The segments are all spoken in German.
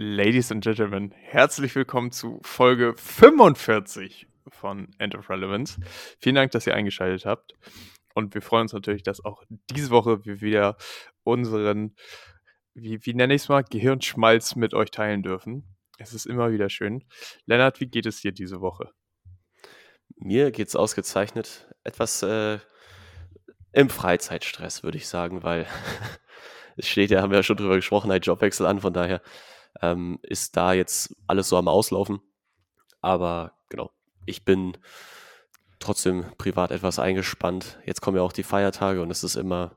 Ladies and Gentlemen, herzlich willkommen zu Folge 45 von End of Relevance. Vielen Dank, dass ihr eingeschaltet habt. Und wir freuen uns natürlich, dass auch diese Woche wir wieder unseren, wie, wie nenne ich es mal, Gehirnschmalz mit euch teilen dürfen. Es ist immer wieder schön. Lennart, wie geht es dir diese Woche? Mir geht es ausgezeichnet. Etwas äh, im Freizeitstress, würde ich sagen, weil es steht ja, haben wir ja schon drüber gesprochen, ein Jobwechsel an, von daher ähm, ist da jetzt alles so am Auslaufen. Aber genau, ich bin trotzdem privat etwas eingespannt. Jetzt kommen ja auch die Feiertage und es ist immer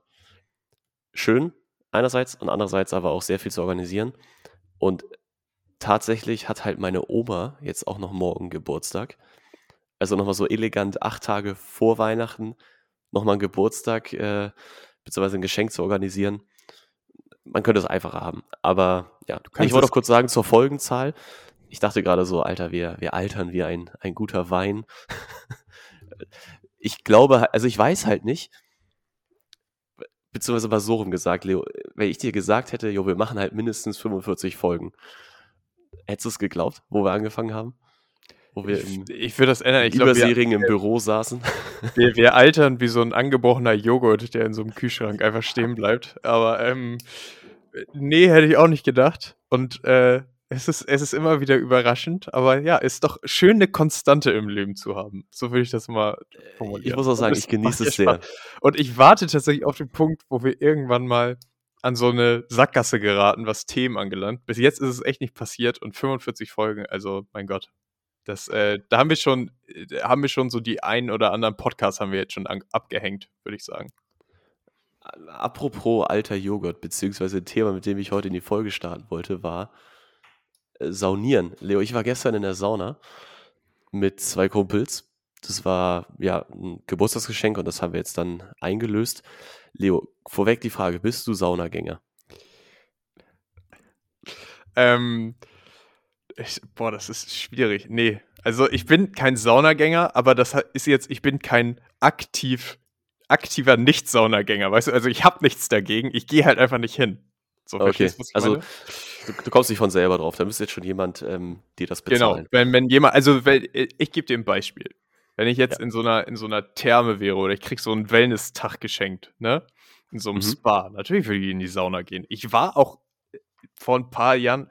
schön einerseits und andererseits aber auch sehr viel zu organisieren. Und tatsächlich hat halt meine Oma jetzt auch noch morgen Geburtstag. Also nochmal so elegant acht Tage vor Weihnachten nochmal einen Geburtstag äh, beziehungsweise ein Geschenk zu organisieren. Man könnte es einfacher haben. Aber ja, ich wollte auch kurz sagen zur Folgenzahl. Ich dachte gerade so, Alter, wir, wir altern wie ein, ein guter Wein. ich glaube, also ich weiß halt nicht, beziehungsweise mal so rum gesagt, Leo, wenn ich dir gesagt hätte, jo, wir machen halt mindestens 45 Folgen, hättest du es geglaubt, wo wir angefangen haben? Wo wir ich, ich würde das ändern. Ich glaube, wir im Büro saßen. Wir, wir, altern wie so ein angebrochener Joghurt, der in so einem Kühlschrank einfach stehen bleibt. Aber ähm, nee, hätte ich auch nicht gedacht. Und äh, es ist, es ist immer wieder überraschend, aber ja, ist doch schön, eine Konstante im Leben zu haben. So würde ich das mal formulieren. Ich muss auch sagen, ich genieße es sehr. Und ich warte tatsächlich auf den Punkt, wo wir irgendwann mal an so eine Sackgasse geraten, was Themen angelangt. Bis jetzt ist es echt nicht passiert und 45 Folgen, also mein Gott. Das, äh, da haben wir schon, äh, haben wir schon so die einen oder anderen Podcasts haben wir jetzt schon abgehängt, würde ich sagen. Apropos alter Joghurt, beziehungsweise ein Thema, mit dem ich heute in die Folge starten wollte, war äh, Saunieren. Leo, ich war gestern in der Sauna mit zwei Kumpels. Das war ja ein Geburtstagsgeschenk und das haben wir jetzt dann eingelöst. Leo, vorweg die Frage, bist du Saunagänger? Ähm, ich, boah, das ist schwierig. Nee, also ich bin kein Saunagänger, aber das ist jetzt, ich bin kein aktiv, aktiver Nicht-Saunagänger, weißt du? Also ich habe nichts dagegen, ich gehe halt einfach nicht hin. So, okay, also du, du, kommst nicht von selber drauf, da müsste jetzt schon jemand ähm, dir das genau, bezahlen. Genau, wenn, wenn jemand, also wenn, ich gebe dir ein Beispiel. Wenn ich jetzt ja. in so einer in so einer Therme wäre oder ich krieg so einen Wellness-Tag geschenkt, ne? In so einem mhm. Spa, natürlich würde ich in die Sauna gehen. Ich war auch äh, vor ein paar Jahren,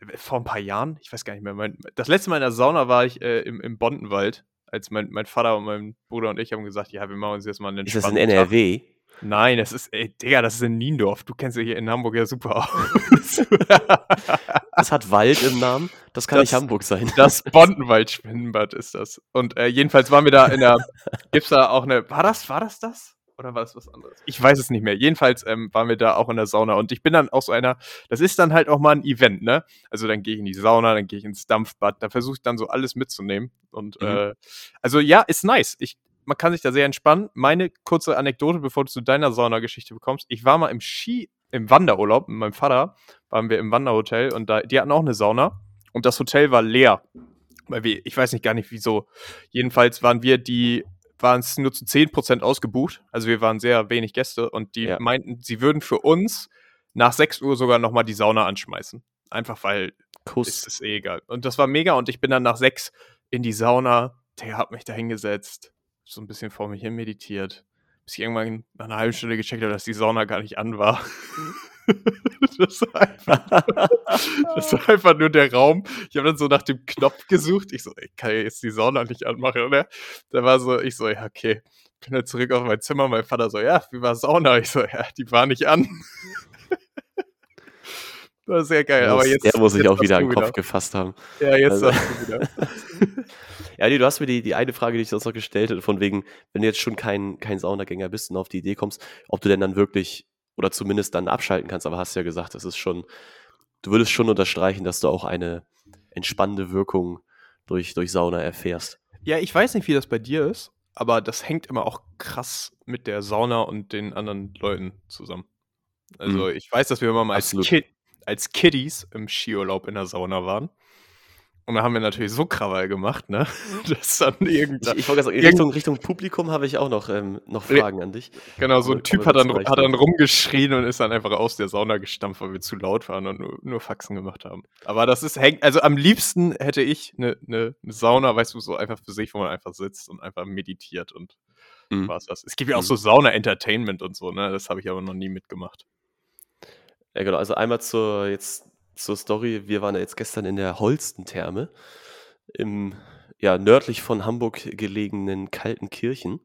äh, vor ein paar Jahren, ich weiß gar nicht mehr, mein, das letzte Mal in der Sauna war ich äh, im, im Bondenwald, als mein, mein Vater und mein Bruder und ich haben gesagt, ja, wir machen uns jetzt mal einen Ist das in NRW? Tag. Nein, das ist, ey, Digga, das ist in Niendorf. Du kennst ja hier in Hamburg ja super aus. das hat Wald im Namen. Das kann das, nicht Hamburg sein. Das Bondenwald-Schwimmbad ist das. Und äh, jedenfalls waren wir da in der, gibt's da auch eine, war das, war das das? Oder war es was anderes? Ich weiß es nicht mehr. Jedenfalls ähm, waren wir da auch in der Sauna und ich bin dann auch so einer, das ist dann halt auch mal ein Event, ne? Also dann gehe ich in die Sauna, dann gehe ich ins Dampfbad, da versuche ich dann so alles mitzunehmen. Und mhm. äh, also ja, ist nice. Ich man kann sich da sehr entspannen. Meine kurze Anekdote, bevor du zu deiner Saunageschichte bekommst. Ich war mal im Ski, im Wanderurlaub mit meinem Vater, waren wir im Wanderhotel und da, die hatten auch eine Sauna und das Hotel war leer. Weil wir, ich weiß nicht gar nicht wieso. Jedenfalls waren wir die, waren es nur zu 10% ausgebucht. Also wir waren sehr wenig Gäste und die ja. meinten, sie würden für uns nach 6 Uhr sogar nochmal die Sauna anschmeißen. Einfach weil Kuss. ist es eh egal. Und das war mega und ich bin dann nach 6 in die Sauna, der hat mich da hingesetzt so ein bisschen vor mich hin meditiert, bis ich irgendwann nach einer halben Stunde gecheckt habe, dass die Sauna gar nicht an war. das, war einfach, das war einfach nur der Raum. Ich habe dann so nach dem Knopf gesucht. Ich so, ich kann ja jetzt die Sauna nicht anmachen, oder? Da war so, ich so, ja, okay. Bin dann zurück auf mein Zimmer. Mein Vater so, ja, wie war Sauna? Ich so, ja, die war nicht an. Das war sehr geil. aber jetzt, der muss sich auch wieder an den Kopf gefasst haben. Ja, jetzt also. du wieder. ja, nee, du hast mir die, die eine Frage, die ich sonst noch gestellt hätte, von wegen, wenn du jetzt schon kein, kein Saunagänger bist und auf die Idee kommst, ob du denn dann wirklich oder zumindest dann abschalten kannst. Aber hast ja gesagt, das ist schon, du würdest schon unterstreichen, dass du auch eine entspannende Wirkung durch, durch Sauna erfährst. Ja, ich weiß nicht, wie das bei dir ist, aber das hängt immer auch krass mit der Sauna und den anderen Leuten zusammen. Also mhm. ich weiß, dass wir immer mal als, Kid, als Kiddies im Skiurlaub in der Sauna waren. Und da haben wir natürlich so Krawall gemacht, ne? Das dann Ich, irgendein. ich wollte sagen, Irgend- Richtung, Richtung Publikum habe ich auch noch, ähm, noch Fragen an dich. Genau, so ein Typ hat dann, hat dann rumgeschrien und ist dann einfach aus der Sauna gestampft, weil wir zu laut waren und nur, nur Faxen gemacht haben. Aber das ist hängt, also am liebsten hätte ich eine ne, ne Sauna, weißt du, so einfach für sich, wo man einfach sitzt und einfach meditiert und Mhm. war's das. Es gibt ja auch Mhm. so Sauna-Entertainment und so, ne? Das habe ich aber noch nie mitgemacht. Ja, genau. Also einmal zur, jetzt, zur Story. Wir waren ja jetzt gestern in der Holsten-Therme im ja, nördlich von Hamburg gelegenen Kaltenkirchen.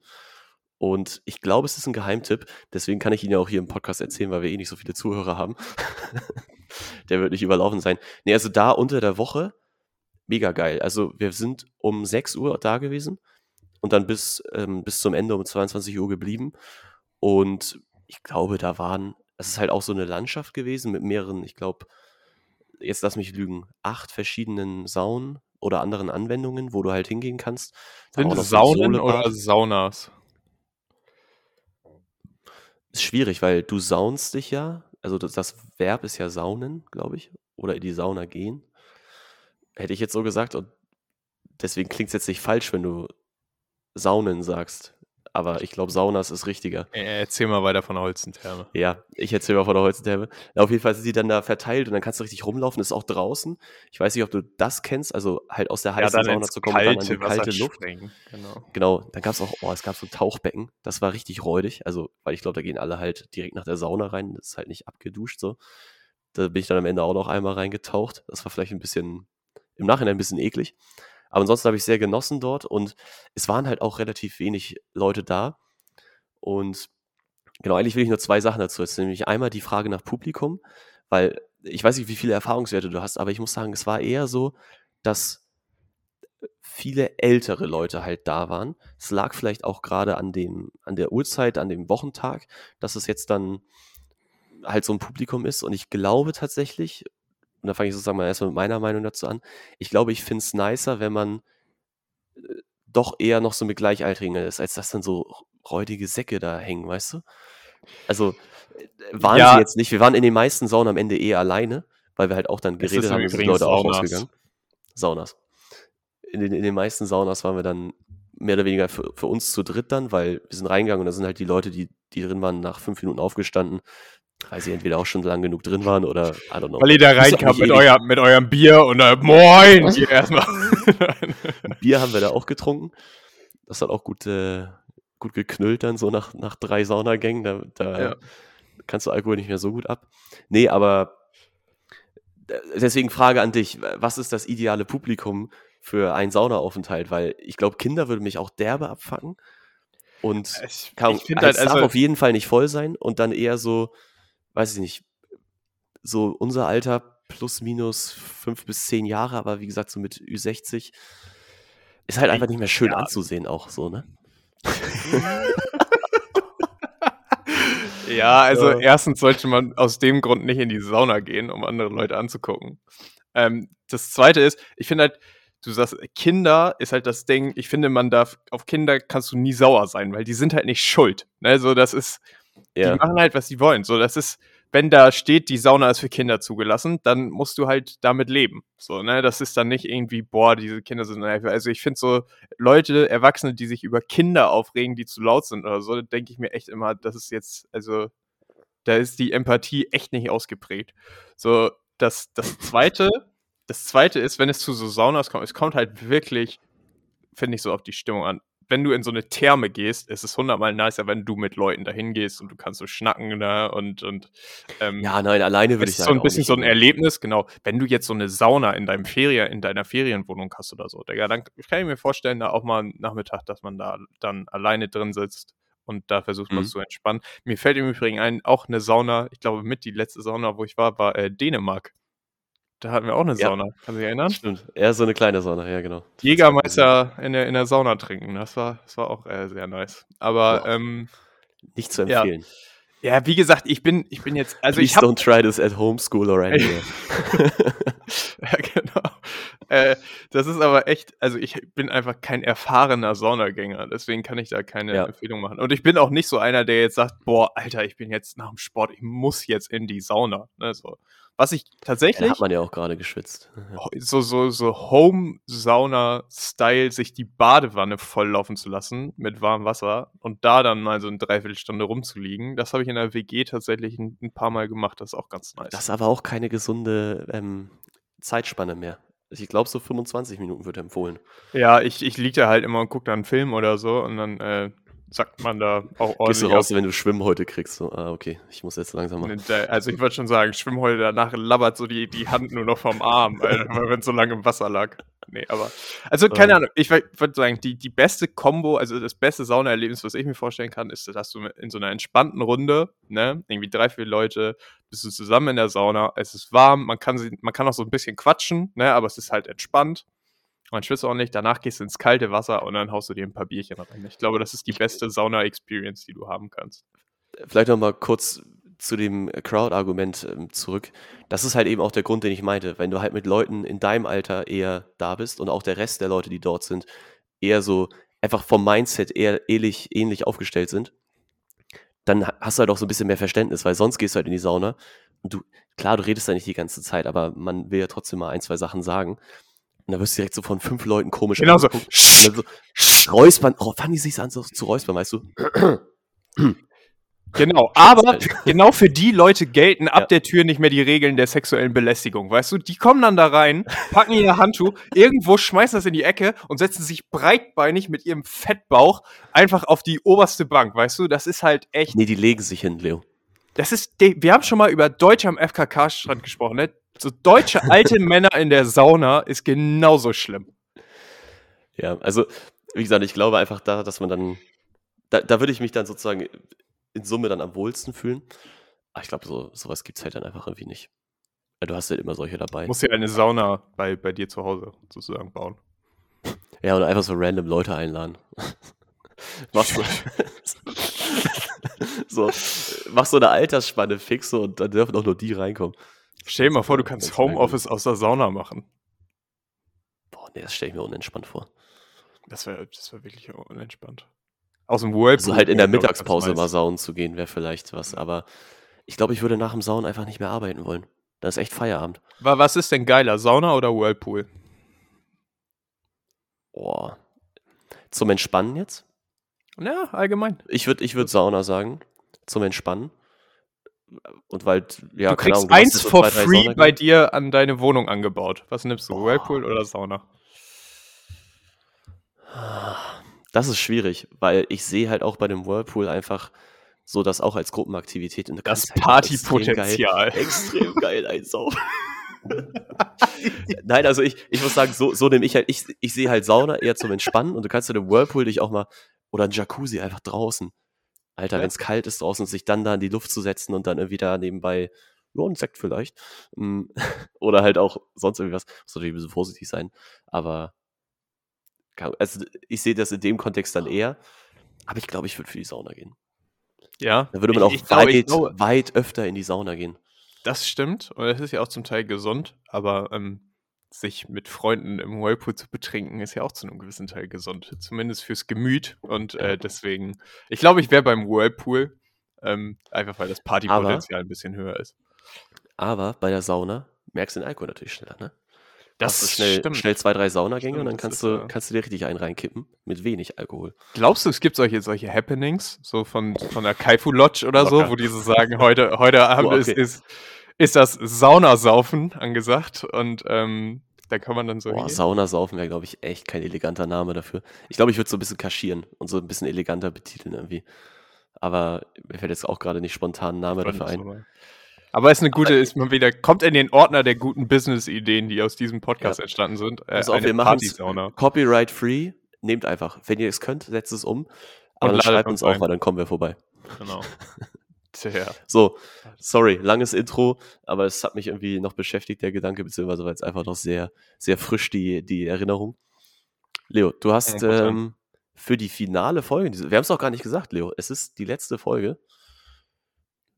Und ich glaube, es ist ein Geheimtipp. Deswegen kann ich ihn ja auch hier im Podcast erzählen, weil wir eh nicht so viele Zuhörer haben. der wird nicht überlaufen sein. Nee, also da unter der Woche, mega geil. Also wir sind um 6 Uhr da gewesen und dann bis, ähm, bis zum Ende um 22 Uhr geblieben. Und ich glaube, da waren, es ist halt auch so eine Landschaft gewesen mit mehreren, ich glaube, jetzt lass mich lügen, acht verschiedenen Saunen oder anderen Anwendungen, wo du halt hingehen kannst. Sind so ein Saunen oder Saunas? Ist schwierig, weil du saunst dich ja, also das, das Verb ist ja saunen, glaube ich, oder in die Sauna gehen. Hätte ich jetzt so gesagt und deswegen klingt es jetzt nicht falsch, wenn du saunen sagst. Aber ich glaube, Saunas ist richtiger. Äh, Erzähl mal weiter von der Holzentherme. Ja, ich erzähle mal von der Holzentherme. Auf jeden Fall sind die dann da verteilt und dann kannst du richtig rumlaufen. Das ist auch draußen. Ich weiß nicht, ob du das kennst, also halt aus der heißen Sauna zu kommen und dann an die kalte Luft. springen. Genau. Genau, dann gab es auch, oh, es gab so ein Tauchbecken, das war richtig räudig, also, weil ich glaube, da gehen alle halt direkt nach der Sauna rein, das ist halt nicht abgeduscht so. Da bin ich dann am Ende auch noch einmal reingetaucht, das war vielleicht ein bisschen, im Nachhinein ein bisschen eklig, aber ansonsten habe ich sehr genossen dort und es waren halt auch relativ wenig Leute da und genau, eigentlich will ich nur zwei Sachen dazu erzählen, nämlich einmal die Frage nach Publikum, weil ich weiß nicht, wie viele Erfahrungswerte du hast, aber ich muss sagen, es war eher so, dass viele ältere Leute halt da waren. Es lag vielleicht auch gerade an dem, an der Uhrzeit, an dem Wochentag, dass es jetzt dann halt so ein Publikum ist. Und ich glaube tatsächlich, und da fange ich sozusagen mal erstmal mit meiner Meinung dazu an, ich glaube, ich finde es nicer, wenn man äh, doch eher noch so mit Gleichaltrigen ist, als dass dann so räudige Säcke da hängen, weißt du? Also äh, waren Ja. sie jetzt nicht. Wir waren in den meisten Saunen am Ende eher alleine, weil wir halt auch dann geredet ist haben, und sind Leute auch Saunas. rausgegangen. Saunas. In den, in den meisten Saunas waren wir dann mehr oder weniger für, für uns zu dritt dann, weil wir sind reingegangen und da sind halt die Leute, die, die drin waren, nach fünf Minuten aufgestanden, weil sie entweder auch schon lang genug drin waren oder I don't know. Weil ihr da reinkam mit, euer, mit eurem Bier und äh, Moin! Hier erstmal. Bier haben wir da auch getrunken. Das hat auch gut, äh, gut geknüllt dann, so nach, nach drei Saunagängen. Da, da Ja. kannst du Alkohol nicht mehr so gut ab. Nee, aber äh, deswegen Frage an dich, was ist das ideale Publikum für einen Saunaaufenthalt? Weil ich glaube, Kinder würde mich auch derbe abfacken. Und ich kann, ich finde halt, es darf also, auf jeden Fall nicht voll sein und dann eher so, weiß ich nicht, so unser Alter plus minus fünf bis zehn Jahre, aber wie gesagt, so mit Ü60 ist halt einfach nicht mehr schön Ja. anzusehen auch so, ne? ja, also Ja. erstens sollte man aus dem Grund nicht in die Sauna gehen, um andere Leute anzugucken. Ähm, das zweite ist, ich finde halt, du sagst, Kinder ist halt das Ding, ich finde, man darf, auf Kinder kannst du nie sauer sein, weil die sind halt nicht schuld. Ne? So, das ist, Ja. die machen halt, was sie wollen. So, das ist, wenn da steht, die Sauna ist für Kinder zugelassen, dann musst du halt damit leben. So, ne, das ist dann nicht irgendwie, boah, diese Kinder sind. Also ich finde so Leute, Erwachsene, die sich über Kinder aufregen, die zu laut sind oder so, denke ich mir echt immer, das ist jetzt, also da ist die Empathie echt nicht ausgeprägt. So, das, das zweite, das zweite ist, wenn es zu so Saunas kommt, es kommt halt wirklich, finde ich, so auf die Stimmung an. Wenn du in so eine Therme gehst, ist es hundertmal nicer, wenn du mit Leuten dahin gehst und du kannst so schnacken da und, und ähm, ja, nein, alleine würde es ich ist sagen. so ein bisschen so ein. Erlebnis, genau. Wenn du jetzt so eine Sauna in deinem Ferien, in deiner Ferienwohnung hast oder so, Digga, dann kann ich mir vorstellen, da auch mal einen Nachmittag, dass man da dann alleine drin sitzt und da versucht man Mhm. zu entspannen. Mir fällt im Übrigen ein, auch eine Sauna, ich glaube mit die letzte Sauna, wo ich war, war äh, Dänemark. Da hatten wir auch eine Ja. Sauna. Kannst du dich erinnern? Stimmt. Eher so eine kleine Sauna, ja, genau. Jägermeister in der, in der Sauna trinken. Das war, das war auch äh, sehr nice. Aber Boah. ähm, Nicht zu Ja. empfehlen. ja, wie gesagt, ich bin, ich bin jetzt, also Please ich habe don't try this at home, school or anywhere. Ja, genau. Äh, das ist aber echt, also ich bin einfach kein erfahrener Saunagänger, deswegen kann ich da keine Ja. Empfehlung machen. Und ich bin auch nicht so einer, der jetzt sagt, boah, Alter, ich bin jetzt nach dem Sport, ich muss jetzt in die Sauna. Ne, so. Was ich Ja, tatsächlich hat man ja auch gerade geschwitzt. Ja. ho- so, so, so Home-Sauna-Style, sich die Badewanne volllaufen zu lassen mit warmem Wasser und da dann mal so eine Dreiviertelstunde rumzuliegen. Das habe ich in der WG tatsächlich ein, ein paar Mal gemacht. Das ist auch ganz nice. Das ist aber auch keine gesunde ähm, Zeitspanne mehr. Ich glaube, so 25 Minuten wird empfohlen. ja, ich, ich liege da halt immer und gucke da einen Film oder so und dann äh, sagt man da auch Gehst du ordentlich raus, ab. wenn du Schwimmen heute kriegst. So, ah, okay, ich muss jetzt langsam der- Also ich würde schon sagen, Schwimmhäute danach labbert so die, die Hand nur noch vom Arm, wenn es so lange im Wasser lag. Nee, aber. Also keine Ähm. Ahnung, ich würde sagen, die, die beste Combo, also das beste Saunaerlebnis, was ich mir vorstellen kann, ist, dass du in so einer entspannten Runde, ne, irgendwie drei, vier Leute, bist du zusammen in der Sauna, es ist warm, man kann, sie, man kann auch so ein bisschen quatschen, ne, aber es ist halt entspannt. Man schwitzt auch nicht, danach gehst du ins kalte Wasser und dann haust du dir ein paar Bierchen rein. Ich glaube, das ist die beste Sauna-Experience, die du haben kannst. Vielleicht noch mal kurz zu dem Crowd-Argument ähm, zurück. Das ist halt eben auch der Grund, den ich meinte. Wenn du halt mit Leuten in deinem Alter eher da bist und auch der Rest der Leute, die dort sind, eher so einfach vom Mindset eher ähnlich, ähnlich aufgestellt sind, dann ha- hast du halt auch so ein bisschen mehr Verständnis, weil sonst gehst du halt in die Sauna und du, klar, du redest da nicht die ganze Zeit, aber man will ja trotzdem mal ein, zwei Sachen sagen. Und da wirst du direkt so von fünf Leuten komisch Genau so. angeguckt. Und dann so räuspern, oh, fangen die sich an so zu räuspern, weißt du? Genau, aber Alter. genau für die Leute gelten ab Ja. der Tür nicht mehr die Regeln der sexuellen Belästigung, weißt du? Die kommen dann da rein, packen ihr Handtuch, irgendwo schmeißen das in die Ecke und setzen sich breitbeinig mit ihrem Fettbauch einfach auf die oberste Bank, weißt du? Das ist halt echt, Nee, die legen sich hin, Leo. das ist, wir haben schon mal über Deutsche am FKK-Strand gesprochen, ne? So deutsche alte Männer in der Sauna ist genauso schlimm. Ja, also, wie gesagt, ich glaube einfach da, dass man dann, da, da würde ich mich dann sozusagen in Summe dann am wohlsten fühlen. Aber ich glaube, so, sowas gibt es halt dann einfach irgendwie nicht. Du hast halt immer solche dabei. Muss ja eine Sauna bei, bei dir zu Hause sozusagen bauen. Ja, oder einfach so random Leute einladen. machst du, so, machst so eine Altersspanne fix so, und dann dürfen auch nur die reinkommen. Stell dir mal vor, du kannst. Homeoffice aus der Sauna machen. Boah, nee, das stelle ich mir unentspannt vor. Das wäre das wär wirklich unentspannt. Aus dem Whirlpool. Also halt in der Mittagspause mal saunen zu gehen, wäre vielleicht was. Aber ich glaube, ich würde nach dem Saunen einfach nicht mehr arbeiten wollen. Da ist echt Feierabend. Wa- Was ist denn geiler, Sauna oder Whirlpool? Boah. Zum Entspannen jetzt? Ja, allgemein. Ich würde ich würd Sauna sagen. Zum Entspannen. Und weil, ja, du kriegst machst eins so for drei free bei dir an deine Wohnung angebaut. Was nimmst du, Boah. Whirlpool oder Sauna? Das ist schwierig, weil ich sehe halt auch bei dem Whirlpool einfach so das auch als Gruppenaktivität. Und Das halt auch extrem geil- Partypotenzial. extrem geil einsaugen. Nein, also ich, ich muss sagen, so, so nehme ich halt, ich, ich sehe halt Sauna eher zum Entspannen und du kannst in dem Whirlpool dich auch mal, oder ein Jacuzzi einfach draußen. Alter, Ja. wenn es kalt ist draußen, sich dann da in die Luft zu setzen und dann irgendwie da nebenbei, ja, ein Sekt vielleicht. Mm, Oder halt auch sonst irgendwie was. Muss natürlich ein bisschen vorsichtig sein. Aber also ich sehe das in dem Kontext dann eher. Aber ich glaube, ich würde für die Sauna gehen. Ja. Da würde man ich, auch ich weit, glaube, weit öfter in die Sauna gehen. das stimmt. Und es ist ja auch zum Teil gesund, aber ähm, sich mit Freunden im Whirlpool zu betrinken, ist ja auch zu einem gewissen Teil gesund. Zumindest fürs Gemüt. Und äh, deswegen, ich glaube, ich wäre beim Whirlpool. Ähm, einfach weil das Partypotenzial ein bisschen höher ist. Aber bei der Sauna merkst du den Alkohol natürlich schneller, ne? Das du schnell, stimmt. schnell zwei, drei Saunagänge Stimmt, und dann kannst ist, du, äh, kannst du dir richtig einen reinkippen mit wenig Alkohol. Glaubst du, es gibt solche, solche Happenings, so von, von der Kaifu Lodge oder so, Locker. wo die so sagen, heute, heute Abend ist, okay. ist, ist das Saunasaufen angesagt und ähm, da kann man dann so. Boah, hier- Sauna saufen wäre, glaube ich, echt kein eleganter Name dafür. Ich glaube, ich würde so ein bisschen kaschieren und so ein bisschen eleganter betiteln irgendwie. Aber mir fällt jetzt auch gerade nicht spontan ein Name dafür ein. Aber ist eine gute, ist mal wieder, kommt in den Ordner der guten Business-Ideen, die aus diesem Podcast Ja. entstanden sind. Äh, Pass auf, wir machen es Partysauna. copyright free. Nehmt einfach. Wenn ihr es könnt, setzt es um. Aber Und dann schreibt uns auch mal, dann kommen wir vorbei. Genau. Tja. So, sorry, langes Intro, aber es hat mich irgendwie noch beschäftigt, der Gedanke, beziehungsweise war jetzt einfach noch sehr, sehr frisch die, die Erinnerung. Leo, du hast 100%. ähm, für die finale Folge, wir haben es auch gar nicht gesagt, Leo, es ist die letzte Folge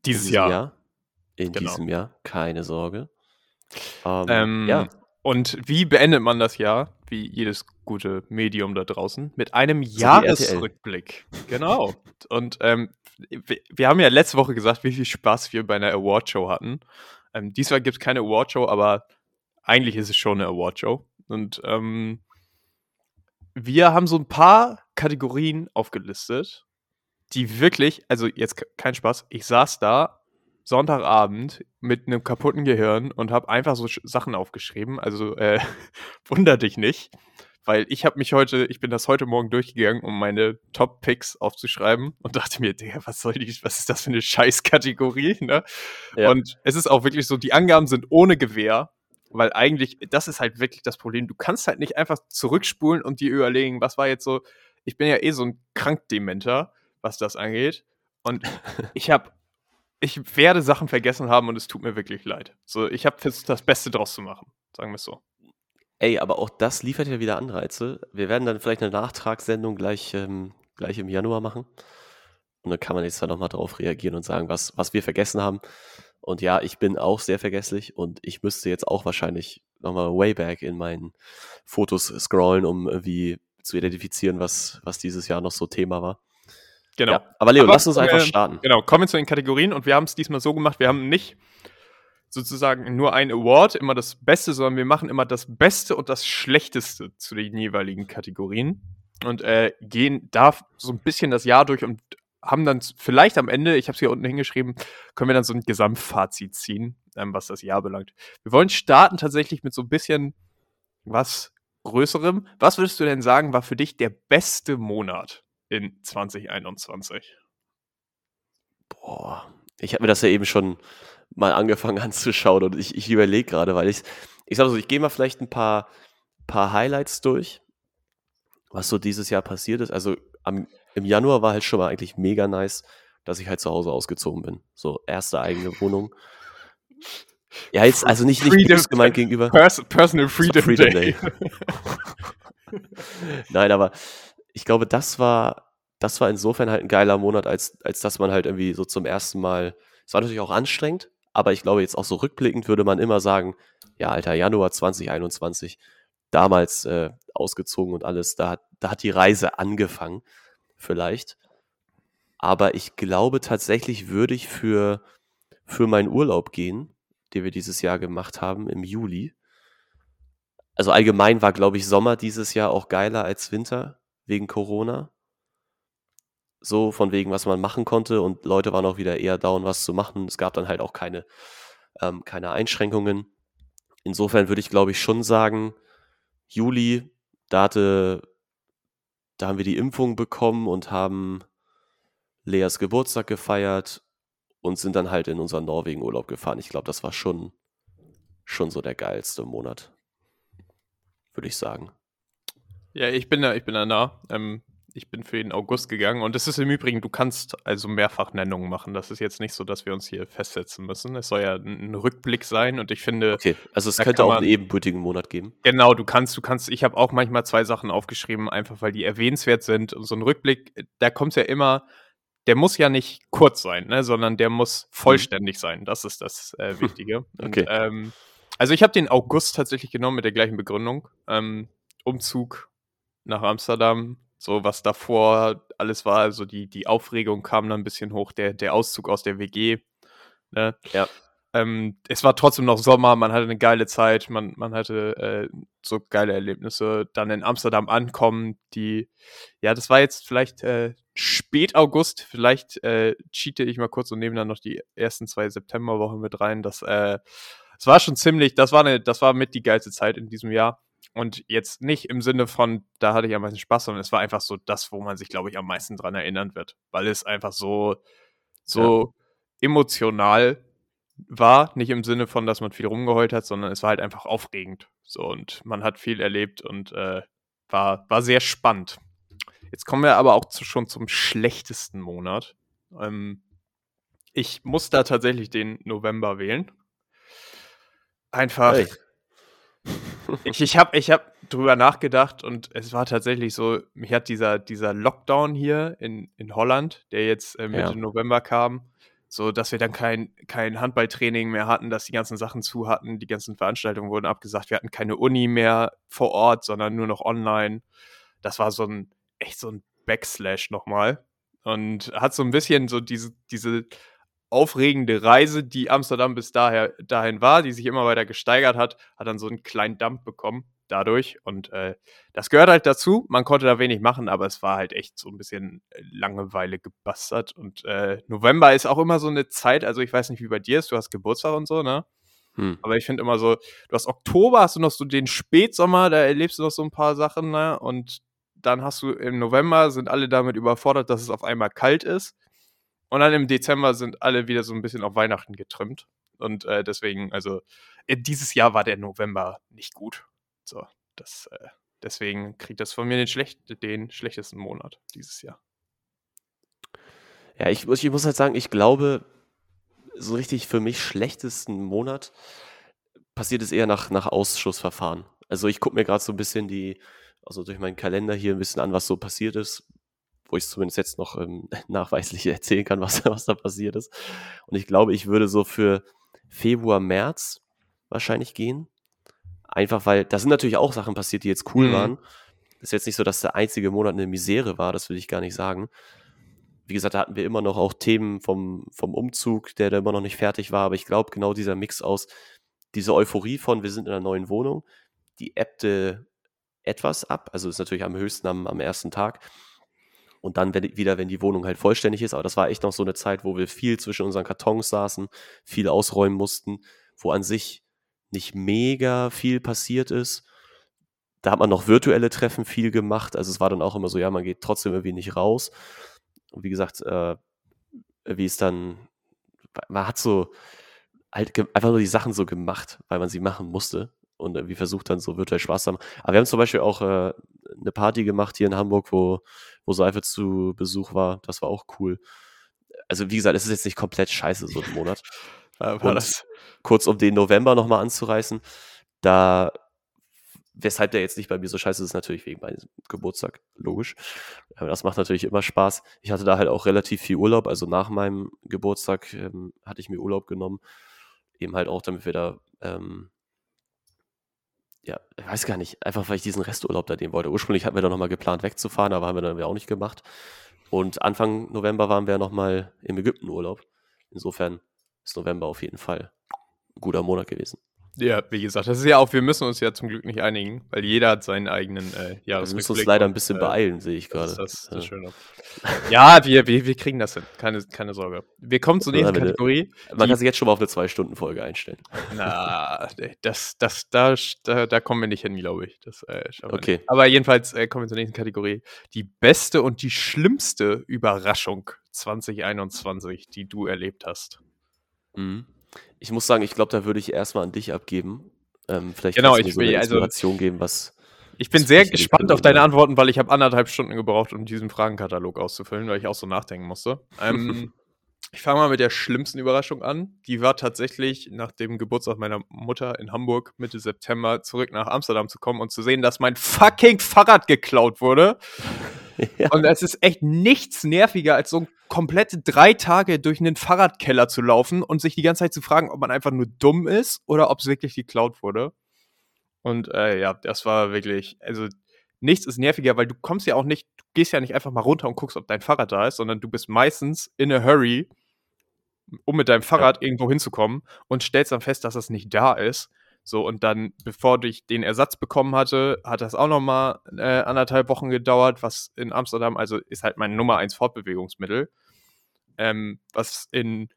Dieses diesem Jahr. In Genau. diesem Jahr, keine Sorge. Ähm, Ähm, ja, Und wie beendet man das Jahr? Wie jedes gute Medium da draußen, mit einem So Jahresrückblick. Genau. Und ähm, wir, wir haben ja letzte Woche gesagt, wie viel Spaß wir bei einer Awardshow hatten. Ähm, diesmal gibt es keine Awardshow, aber eigentlich ist es schon eine Awardshow. Und ähm, wir haben so ein paar Kategorien aufgelistet, die wirklich, also jetzt ke- kein Spaß, ich saß da Sonntagabend mit einem kaputten Gehirn und habe einfach so Sachen aufgeschrieben. Also äh, wunder dich nicht, weil ich habe mich heute, ich bin das heute Morgen durchgegangen, um meine Top-Picks aufzuschreiben und dachte mir, Digga, was soll die, was ist das für eine Scheißkategorie, ne? Ja. Und es ist auch wirklich so, die Angaben sind ohne Gewähr, weil eigentlich, das ist halt wirklich das Problem. Du kannst halt nicht einfach zurückspulen und dir überlegen, was war jetzt so. Ich bin ja eh so ein Krankdementer, was das angeht. Und ich habe, ich werde Sachen vergessen haben und es tut mir wirklich leid. So, ich habe versucht, das Beste draus zu machen. Sagen wir es so. Ey, aber auch das liefert ja wieder Anreize. Wir werden dann vielleicht eine Nachtragssendung gleich, ähm, gleich im Januar machen. Und dann kann man jetzt da nochmal drauf reagieren und sagen, was, was wir vergessen haben. Und ja, ich bin auch sehr vergesslich und ich müsste jetzt auch wahrscheinlich nochmal way back in meinen Fotos scrollen, um irgendwie zu identifizieren, was, was dieses Jahr noch so Thema war. Genau. Ja, aber Leo, Aber, lass uns einfach starten. Genau, kommen wir zu den Kategorien und wir haben es diesmal so gemacht, wir haben nicht sozusagen nur ein Award, immer das Beste, sondern wir machen immer das Beste und das Schlechteste zu den jeweiligen Kategorien und äh, gehen da so ein bisschen das Jahr durch und haben dann vielleicht am Ende, ich habe es hier unten hingeschrieben, können wir dann so ein Gesamtfazit ziehen, ähm, was das Jahr belangt. Wir wollen starten tatsächlich mit so ein bisschen was Größerem. Was würdest du denn sagen, war für dich der beste Monat in 2021? Boah, ich habe mir das ja eben schon mal angefangen anzuschauen und ich, ich überlege gerade, weil ich, ich sag so, ich gehe mal vielleicht ein paar, paar Highlights durch, was so dieses Jahr passiert ist. Also am, im Januar war halt schon mal eigentlich mega nice, dass ich halt zu Hause ausgezogen bin. So erste eigene Wohnung. Ja, jetzt also nicht, nicht Freedom- gemeint gegenüber. Pers Personal Freedom, Freedom Day. Nein, aber ich glaube, das war, das war insofern halt ein geiler Monat, als, als dass man halt irgendwie so zum ersten Mal, es war natürlich auch anstrengend, aber ich glaube, jetzt auch so rückblickend würde man immer sagen, ja, Alter, Januar 2021, damals äh, ausgezogen und alles, da, hat- da hat die Reise angefangen, vielleicht. Aber ich glaube tatsächlich würde ich für, für meinen Urlaub gehen, den wir dieses Jahr gemacht haben, im Juli. Also allgemein war, glaube ich, Sommer dieses Jahr auch geiler als Winter wegen Corona. So von wegen, was man machen konnte und Leute waren auch wieder eher down, was zu machen. Es gab dann halt auch keine, ähm, keine Einschränkungen. Insofern würde ich, glaube ich, schon sagen, Juli, da hatte, da haben wir die Impfung bekommen und haben Leas Geburtstag gefeiert und sind dann halt in unseren Norwegen-Urlaub gefahren. Ich glaube, das war schon, schon so der geilste Monat. Würde ich sagen. Ja, ich bin da, ich bin da nah. Ähm, ich bin für den August gegangen und es ist im Übrigen, du kannst also mehrfach Nennungen machen. Das ist jetzt nicht so, dass wir uns hier festsetzen müssen. Es soll ja ein Rückblick sein und ich finde, Okay, also es könnte auch einen ebenbürtigen Monat geben. Genau, du kannst, du kannst, ich habe auch manchmal zwei Sachen aufgeschrieben, einfach weil die erwähnenswert sind. Und so ein Rückblick, da kommt ja immer, der muss ja nicht kurz sein, ne, sondern der muss vollständig sein. Das ist das äh, Wichtige. Und, Okay. ähm, also ich habe den August tatsächlich genommen mit der gleichen Begründung. Ähm, Umzug nach Amsterdam, so was davor alles war, also die, die Aufregung kam dann ein bisschen hoch, der, der Auszug aus der WG. Ne? Ja. Ähm, es war trotzdem noch Sommer, man hatte eine geile Zeit, man, man hatte äh, so geile Erlebnisse. Dann in Amsterdam ankommen, die, ja, das war jetzt vielleicht äh, spät August, vielleicht äh, cheate ich mal kurz und nehme dann noch die ersten zwei Septemberwochen mit rein. Das, äh, es war schon ziemlich, das war eine, das war mit die geilste Zeit in diesem Jahr. Und jetzt nicht im Sinne von, da hatte ich am meisten Spaß, sondern es war einfach so das, wo man sich, glaube ich, am meisten dran erinnern wird. Weil es einfach so, so emotional war. Nicht im Sinne von, dass man viel rumgeheult hat, sondern es war halt einfach aufregend. So, und man hat viel erlebt und äh, war, war sehr spannend. Jetzt kommen wir aber auch zu, schon zum schlechtesten Monat. Ähm, ich muss da tatsächlich den November wählen. Einfach. Hey. Ich, ich habe ich hab drüber nachgedacht und es war tatsächlich so, mich hat dieser, dieser Lockdown hier in, in Holland, der jetzt äh, Mitte Ja. November kam, so dass wir dann kein, kein Handballtraining mehr hatten, dass die ganzen Sachen zu hatten, die ganzen Veranstaltungen wurden abgesagt, wir hatten keine Uni mehr vor Ort, sondern nur noch online. Das war so ein, echt so ein Backslash nochmal. Und hat so ein bisschen so diese, diese aufregende Reise, die Amsterdam bis daher, dahin war, die sich immer weiter gesteigert hat, hat dann so einen kleinen Dump bekommen dadurch. Und äh, das gehört halt dazu. Man konnte da wenig machen, aber es war halt echt so ein bisschen äh, Langeweile gebastert. Und äh, November ist auch immer so eine Zeit, also ich weiß nicht, wie bei dir ist, du hast Geburtstag und so, ne? Hm. Aber ich finde immer so, du hast Oktober, hast du noch so den Spätsommer, da erlebst du noch so ein paar Sachen, ne? Und dann hast du im November, sind alle damit überfordert, dass es auf einmal kalt ist. Und dann im Dezember sind alle wieder so ein bisschen auf Weihnachten getrimmt. Und äh, deswegen, also äh, dieses Jahr war der November nicht gut. So, das, äh, deswegen kriegt das von mir den, schlecht, den schlechtesten Monat dieses Jahr. Ja, ich, ich muss halt sagen, ich glaube, so richtig für mich schlechtesten Monat passiert es eher nach, nach Ausschussverfahren. Also ich gucke mir gerade so ein bisschen die, also durch meinen Kalender hier ein bisschen an, was so passiert ist, wo ich zumindest jetzt noch ähm, nachweislich erzählen kann, was, was da passiert ist. Und ich glaube, ich würde so für Februar, März wahrscheinlich gehen. Einfach weil, da sind natürlich auch Sachen passiert, die jetzt cool mhm. waren. Ist jetzt nicht so, dass der einzige Monat eine Misere war, das will ich gar nicht sagen. Wie gesagt, da hatten wir immer noch auch Themen vom, vom Umzug, der da immer noch nicht fertig war. Aber ich glaube, genau dieser Mix aus, diese Euphorie von, wir sind in einer neuen Wohnung, die ebbte etwas ab. Also ist natürlich am höchsten am, am ersten Tag. Und dann wenn, wieder, wenn die Wohnung halt vollständig ist. Aber das war echt noch so eine Zeit, wo wir viel zwischen unseren Kartons saßen, viel ausräumen mussten, wo an sich nicht mega viel passiert ist. Da hat man noch virtuelle Treffen viel gemacht. Also es war dann auch immer so, ja, man geht trotzdem irgendwie nicht raus. Und wie gesagt, äh, wie es dann, man hat so halt einfach nur die Sachen so gemacht, weil man sie machen musste und irgendwie versucht dann so virtuell Spaß zu haben. Aber wir haben zum Beispiel auch äh, eine Party gemacht hier in Hamburg, wo, wo Seife zu Besuch war. Das war auch cool. Also wie gesagt, es ist jetzt nicht komplett scheiße so ein Monat. das? kurz um den November nochmal anzureißen, da, weshalb der jetzt nicht bei mir so scheiße ist, ist natürlich wegen meinem Geburtstag, logisch. Aber das macht natürlich immer Spaß. Ich hatte da halt auch relativ viel Urlaub, also nach meinem Geburtstag ähm, hatte ich mir Urlaub genommen. Eben halt auch, damit wir da, ähm, ja, ich weiß gar nicht, einfach weil ich diesen Resturlaub da nehmen wollte. Ursprünglich hatten wir da nochmal geplant wegzufahren, aber haben wir dann auch nicht gemacht. Und Anfang November waren wir nochmal im Ägypten Urlaub. Insofern ist November auf jeden Fall ein guter Monat gewesen. Ja, wie gesagt, das ist ja auch, wir müssen uns ja zum Glück nicht einigen, weil jeder hat seinen eigenen äh, Jahresrückblick. Wir müssen uns leider ein bisschen äh, beeilen, sehe ich gerade. Das, ist das Schöne. ja, wir, wir, wir kriegen das hin, keine, keine Sorge. Wir kommen zur nächsten ja, Kategorie. Man kann sich jetzt schon mal auf eine Zwei-Stunden-Folge einstellen. Na, das, das, da, da, da kommen wir nicht hin, glaube ich. Das, äh, okay. Nicht. Aber jedenfalls äh, kommen wir zur nächsten Kategorie. Die beste und die schlimmste Überraschung 2021, die du erlebt hast. Mhm. Ich muss sagen, ich glaube, da würde ich erstmal an dich abgeben. Ähm, vielleicht genau, kannst du mir so eine also Inspiration also, geben, was. Ich bin sehr gespannt auf deine Antworten, weil ich habe anderthalb Stunden gebraucht, um diesen Fragenkatalog auszufüllen, weil ich auch so nachdenken musste. Ähm, ich fange mal mit der schlimmsten Überraschung an. Die war tatsächlich nach dem Geburtstag meiner Mutter in Hamburg Mitte September zurück nach Amsterdam zu kommen und zu sehen, dass mein fucking Fahrrad geklaut wurde. Ja. Und es ist echt nichts nerviger, als so komplette drei Tage durch einen Fahrradkeller zu laufen und sich die ganze Zeit zu fragen, ob man einfach nur dumm ist oder ob es wirklich geklaut wurde. Und äh, ja, das war wirklich, also nichts ist nerviger, weil du kommst ja auch nicht, du gehst ja nicht einfach mal runter und guckst, ob dein Fahrrad da ist, sondern du bist meistens in a hurry, um mit deinem Fahrrad ja. irgendwo hinzukommen und stellst dann fest, dass das nicht da ist. So, und dann, bevor ich den Ersatz bekommen hatte, hat das auch nochmal äh, anderthalb Wochen gedauert, was in Amsterdam, also ist halt mein Nummer 1 Fortbewegungsmittel, ähm, was in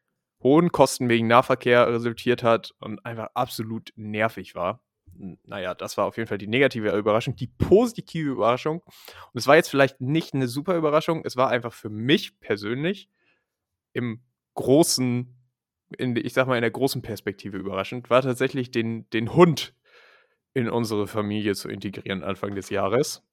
hohen Kosten wegen Nahverkehr resultiert hat und einfach absolut nervig war. Naja, das war auf jeden Fall die negative Überraschung. Die positive Überraschung, und es war jetzt vielleicht nicht eine super Überraschung, es war einfach für mich persönlich im großen in, ich sag mal, in der großen Perspektive überraschend, war tatsächlich den, den Hund in unsere Familie zu integrieren Anfang des Jahres.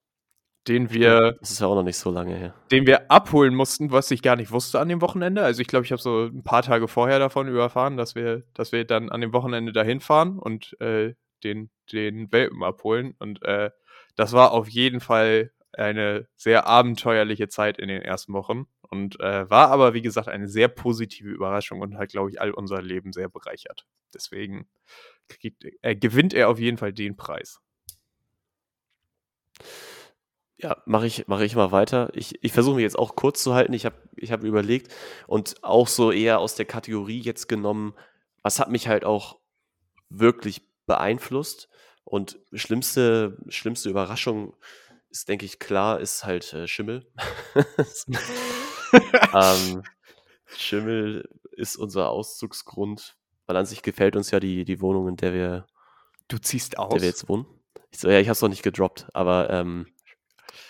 Den wir. Das ist ja auch noch nicht so lange her. Den wir abholen mussten, was ich gar nicht wusste an dem Wochenende. Also ich glaube, ich habe so ein paar Tage vorher davon überfahren, dass wir, dass wir dann an dem Wochenende dahin fahren und äh, den, den Welpen abholen. Und äh, das war auf jeden Fall eine sehr abenteuerliche Zeit in den ersten Wochen. Und äh, war aber, wie gesagt, eine sehr positive Überraschung und hat, glaube ich, all unser Leben sehr bereichert. Deswegen kriegt, äh, gewinnt er auf jeden Fall den Preis. Ja, mache ich, mach ich mal weiter. Ich, ich versuche mich jetzt auch kurz zu halten. Ich habe ich hab überlegt und auch so eher aus der Kategorie jetzt genommen, was hat mich halt auch wirklich beeinflusst. Und schlimmste, schlimmste Überraschung ist, denke ich, klar, ist halt äh, Schimmel. ähm, Schimmel ist unser Auszugsgrund, weil an sich gefällt uns ja die, die Wohnung, in der wir, Du ziehst in der wir aus. jetzt wohnen. Ich so, ja, ich habe es noch nicht gedroppt, aber ähm,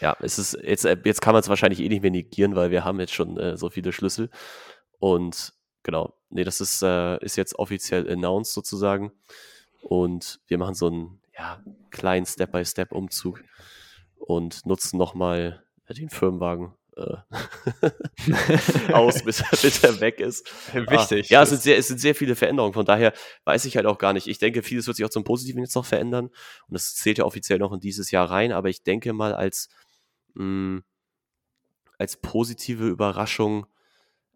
ja, es ist jetzt, äh, jetzt kann man es wahrscheinlich eh nicht mehr negieren, weil wir haben jetzt schon äh, so viele Schlüssel. Und genau, nee, das ist, äh, ist jetzt offiziell announced sozusagen. Und wir machen so einen ja, kleinen Step-by-Step-Umzug und nutzen nochmal den Firmenwagen äh, aus, bis, bis er weg ist. Wichtig. Ah, ja, es sind, sehr, es sind sehr viele Veränderungen. Von daher weiß ich halt auch gar nicht. Ich denke, vieles wird sich auch zum Positiven jetzt noch verändern. Und das zählt ja offiziell noch in dieses Jahr rein. Aber ich denke mal, als, mh, als positive Überraschung,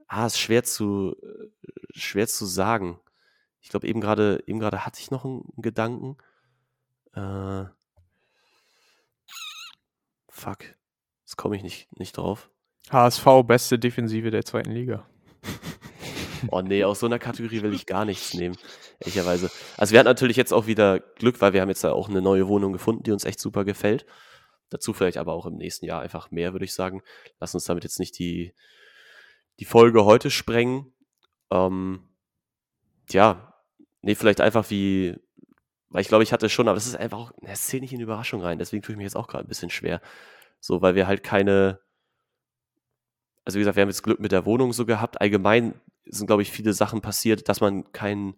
ah, ist schwer zu, äh, schwer zu sagen. Ich glaube, eben gerade eben gerade hatte ich noch einen, einen Gedanken. Äh, fuck. Jetzt komme ich nicht, nicht drauf. HSV, beste Defensive der zweiten Liga. Oh nee, aus so einer Kategorie will ich gar nichts nehmen, ehrlicherweise. Also wir hatten natürlich jetzt auch wieder Glück, weil wir haben jetzt da auch eine neue Wohnung gefunden, die uns echt super gefällt. Dazu vielleicht aber auch im nächsten Jahr einfach mehr, würde ich sagen. Lass uns damit jetzt nicht die, die Folge heute sprengen. Ähm, ja, nee, vielleicht einfach wie, weil ich glaube, ich hatte schon, aber das ist einfach auch, es zählt nicht in Überraschung rein, deswegen tue ich mir jetzt auch gerade ein bisschen schwer. So, weil wir halt keine, also wie gesagt, wir haben jetzt Glück mit der Wohnung so gehabt. Allgemein sind, glaube ich, viele Sachen passiert, dass man keinen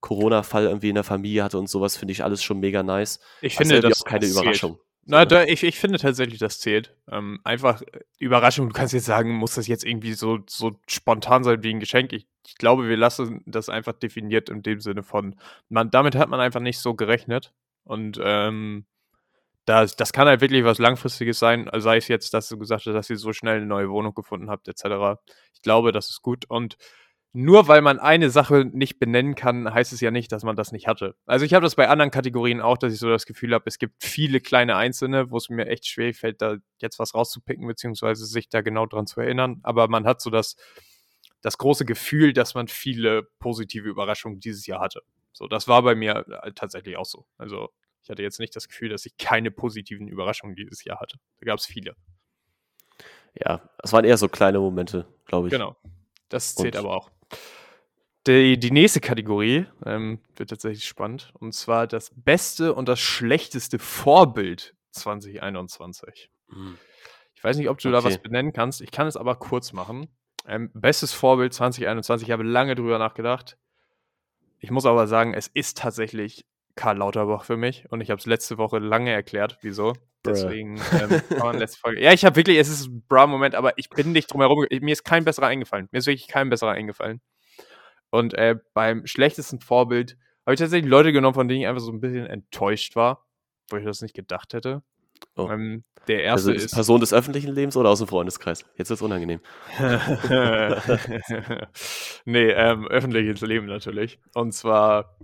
Corona-Fall irgendwie in der Familie hatte und sowas, finde ich alles schon mega nice. Ich finde, irgendwie das auch keine das. Überraschung. Na, ne? da, ich, ich finde tatsächlich, das zählt. Ähm, einfach äh, Überraschung. Du kannst jetzt sagen, muss das jetzt irgendwie so, so spontan sein wie ein Geschenk. Ich, ich glaube, wir lassen das einfach definiert in dem Sinne von, man, damit hat man einfach nicht so gerechnet. Und ähm, das, das kann halt wirklich was Langfristiges sein. Also sei es jetzt, dass du gesagt hast, dass ihr so schnell eine neue Wohnung gefunden habt, etc. Ich glaube, das ist gut. Und nur weil man eine Sache nicht benennen kann, heißt es ja nicht, dass man das nicht hatte. Also ich habe das bei anderen Kategorien auch, dass ich so das Gefühl habe, es gibt viele kleine Einzelne, wo es mir echt schwer fällt, da jetzt was rauszupicken, beziehungsweise sich da genau dran zu erinnern. Aber man hat so das, das große Gefühl, dass man viele positive Überraschungen dieses Jahr hatte. So, das war bei mir äh, tatsächlich auch so. Also ich hatte jetzt nicht das Gefühl, dass ich keine positiven Überraschungen dieses Jahr hatte. Da gab es viele. Ja, es waren eher so kleine Momente, glaube ich. Genau. Das zählt Und- aber auch. Die, die nächste Kategorie ähm, wird tatsächlich spannend. Und zwar das beste und das schlechteste Vorbild 2021. Hm. Ich weiß nicht, ob du da was Okay. benennen kannst. Ich kann es aber kurz machen. Ähm, bestes Vorbild 2021. Ich habe lange drüber nachgedacht. Ich muss aber sagen, es ist tatsächlich Karl Lauterbach für mich. Und ich habe es letzte Woche lange erklärt, wieso. Deswegen ähm, letzte Folge. Ja, ich habe wirklich, es ist ein Bra-Moment, aber ich bin nicht drum herum. Mir ist kein besserer eingefallen. Mir ist wirklich kein besserer eingefallen. Und äh, beim schlechtesten Vorbild habe ich tatsächlich Leute genommen, von denen ich einfach so ein bisschen enttäuscht war, wo ich das nicht gedacht hätte. Oh. Ähm, der Also erste ist Person des öffentlichen Lebens oder aus dem Freundeskreis? Jetzt wird es unangenehm. nee, ähm, öffentliches Leben natürlich. Und zwar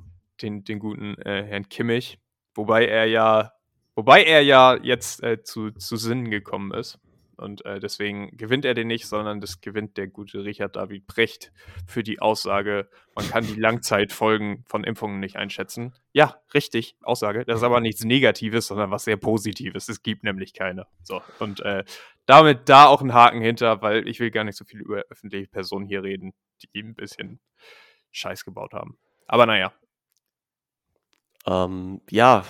den, den guten äh, Herrn Kimmich. Wobei er ja, wobei er ja jetzt äh, zu, zu Sinnen gekommen ist. Und äh, deswegen gewinnt er den nicht, sondern das gewinnt der gute Richard David Brecht für die Aussage, man kann die Langzeitfolgen von Impfungen nicht einschätzen. Ja, richtig, Aussage. Das ist aber nichts Negatives, sondern was sehr Positives. Es gibt nämlich keine. So, und äh, damit da auch ein Haken hinter, weil ich will gar nicht so viel über öffentliche Personen hier reden, die ein bisschen Scheiß gebaut haben. Aber naja, Ähm, ja,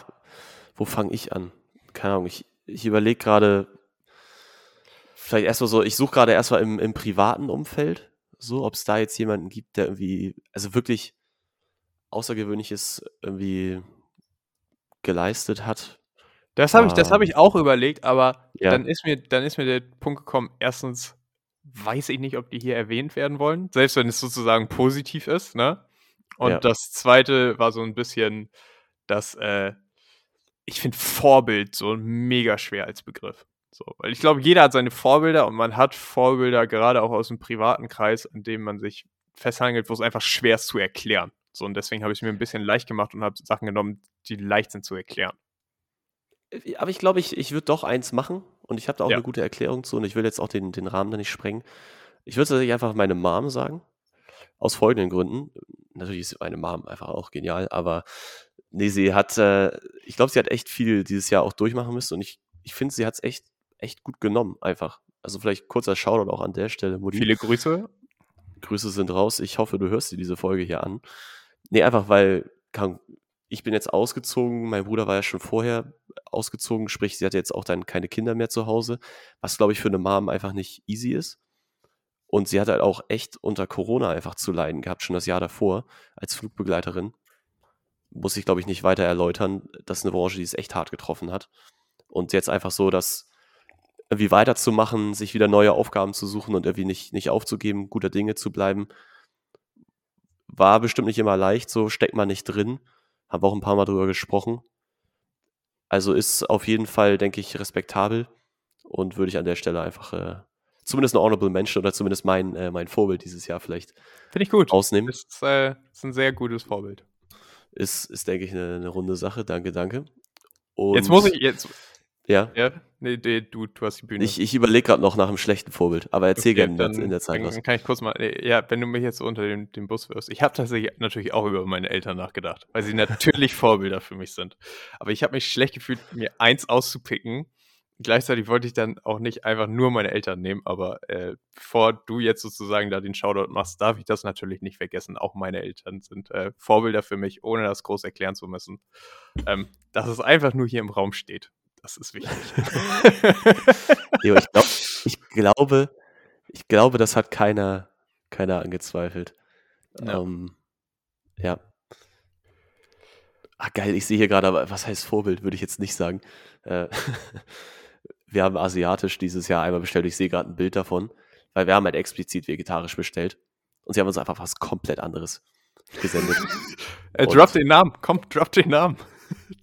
wo fange ich an? Keine Ahnung, ich, ich überlege gerade, vielleicht erstmal so, ich suche gerade erstmal im, im privaten Umfeld, so, ob es da jetzt jemanden gibt, der irgendwie, also wirklich Außergewöhnliches irgendwie geleistet hat. das habe ich, das habe Ähm, ich auch überlegt, aber ja. dann ist mir, dann ist mir der Punkt gekommen, erstens weiß ich nicht, ob die hier erwähnt werden wollen, selbst wenn es sozusagen positiv ist, ne? Und Ja. das zweite war so ein bisschen, dass, äh, ich finde Vorbild so mega schwer als Begriff. So, weil ich glaube, jeder hat seine Vorbilder und man hat Vorbilder gerade auch aus dem privaten Kreis, in dem man sich festhangelt, wo es einfach schwer ist zu erklären. So, und deswegen habe ich es mir ein bisschen leicht gemacht und habe Sachen genommen, die leicht sind zu erklären. Äh, aber ich glaube, ich, ich würde doch eins machen und ich habe da auch Ja. eine gute Erklärung zu und ich will jetzt auch den, den Rahmen da nicht sprengen. Ich würde tatsächlich einfach meine Mom sagen. Aus folgenden Gründen. Natürlich ist meine Mom einfach auch genial, aber nee, sie hat, äh, ich glaube, sie hat echt viel dieses Jahr auch durchmachen müssen und ich, ich finde, sie hat es echt, echt gut genommen, einfach. Also vielleicht kurzer Shoutout auch an der Stelle, Mutti. Viele Grüße. Grüße sind raus. Ich hoffe, du hörst dir diese Folge hier an. Nee, einfach weil kann, ich bin jetzt ausgezogen, mein Bruder war ja schon vorher ausgezogen, sprich, sie hatte jetzt auch dann keine Kinder mehr zu Hause, was glaube ich für eine Mom einfach nicht easy ist. Und sie hat halt auch echt unter Corona einfach zu leiden gehabt, schon das Jahr davor als Flugbegleiterin. Muss ich, glaube ich, nicht weiter erläutern. Das ist eine Branche, die es echt hart getroffen hat. Und jetzt einfach so, dass irgendwie weiterzumachen, sich wieder neue Aufgaben zu suchen und irgendwie nicht, nicht aufzugeben, guter Dinge zu bleiben, war bestimmt nicht immer leicht, so steckt man nicht drin. Haben wir auch ein paar Mal drüber gesprochen. Also ist auf jeden Fall, denke ich, respektabel und würde ich an der Stelle einfach äh, zumindest ein Honorable Mention oder zumindest mein, äh, mein Vorbild dieses Jahr vielleicht Finde ich gut. ausnehmen. Das ist, äh, ist ein sehr gutes Vorbild. Ist, ist denke ich, eine, eine runde Sache. Danke, danke. Und, jetzt muss ich, jetzt, Ja, ja, nee, nee, du, du hast die Bühne. ich, ich überlege gerade noch nach einem schlechten Vorbild, aber erzähl Okay, gerne in, dann, der- in der Zeit dann, was. dann kann ich kurz mal, nee, ja, wenn du mich jetzt so unter den, den Bus wirfst. Ich habe tatsächlich natürlich auch über meine Eltern nachgedacht, weil sie natürlich Vorbilder für mich sind. Aber ich habe mich schlecht gefühlt, mir eins auszupicken. Gleichzeitig wollte ich dann auch nicht einfach nur meine Eltern nehmen, aber äh, bevor du jetzt sozusagen da den Shoutout machst, darf ich das natürlich nicht vergessen. Auch meine Eltern sind äh, Vorbilder für mich, ohne das groß erklären zu müssen. Ähm, dass es einfach nur hier im Raum steht. Das ist wichtig. Ich, glaub, ich glaube, ich glaube, das hat keiner, keiner angezweifelt. Ja. Ähm, ja. Ah, geil, ich sehe hier gerade, aber was heißt Vorbild, würde ich jetzt nicht sagen. Äh, wir haben asiatisch dieses Jahr einmal bestellt. Ich sehe gerade ein Bild davon, weil wir haben halt explizit vegetarisch bestellt. Und sie haben uns einfach was komplett anderes gesendet. äh, drop den Namen. Komm, drop den Namen.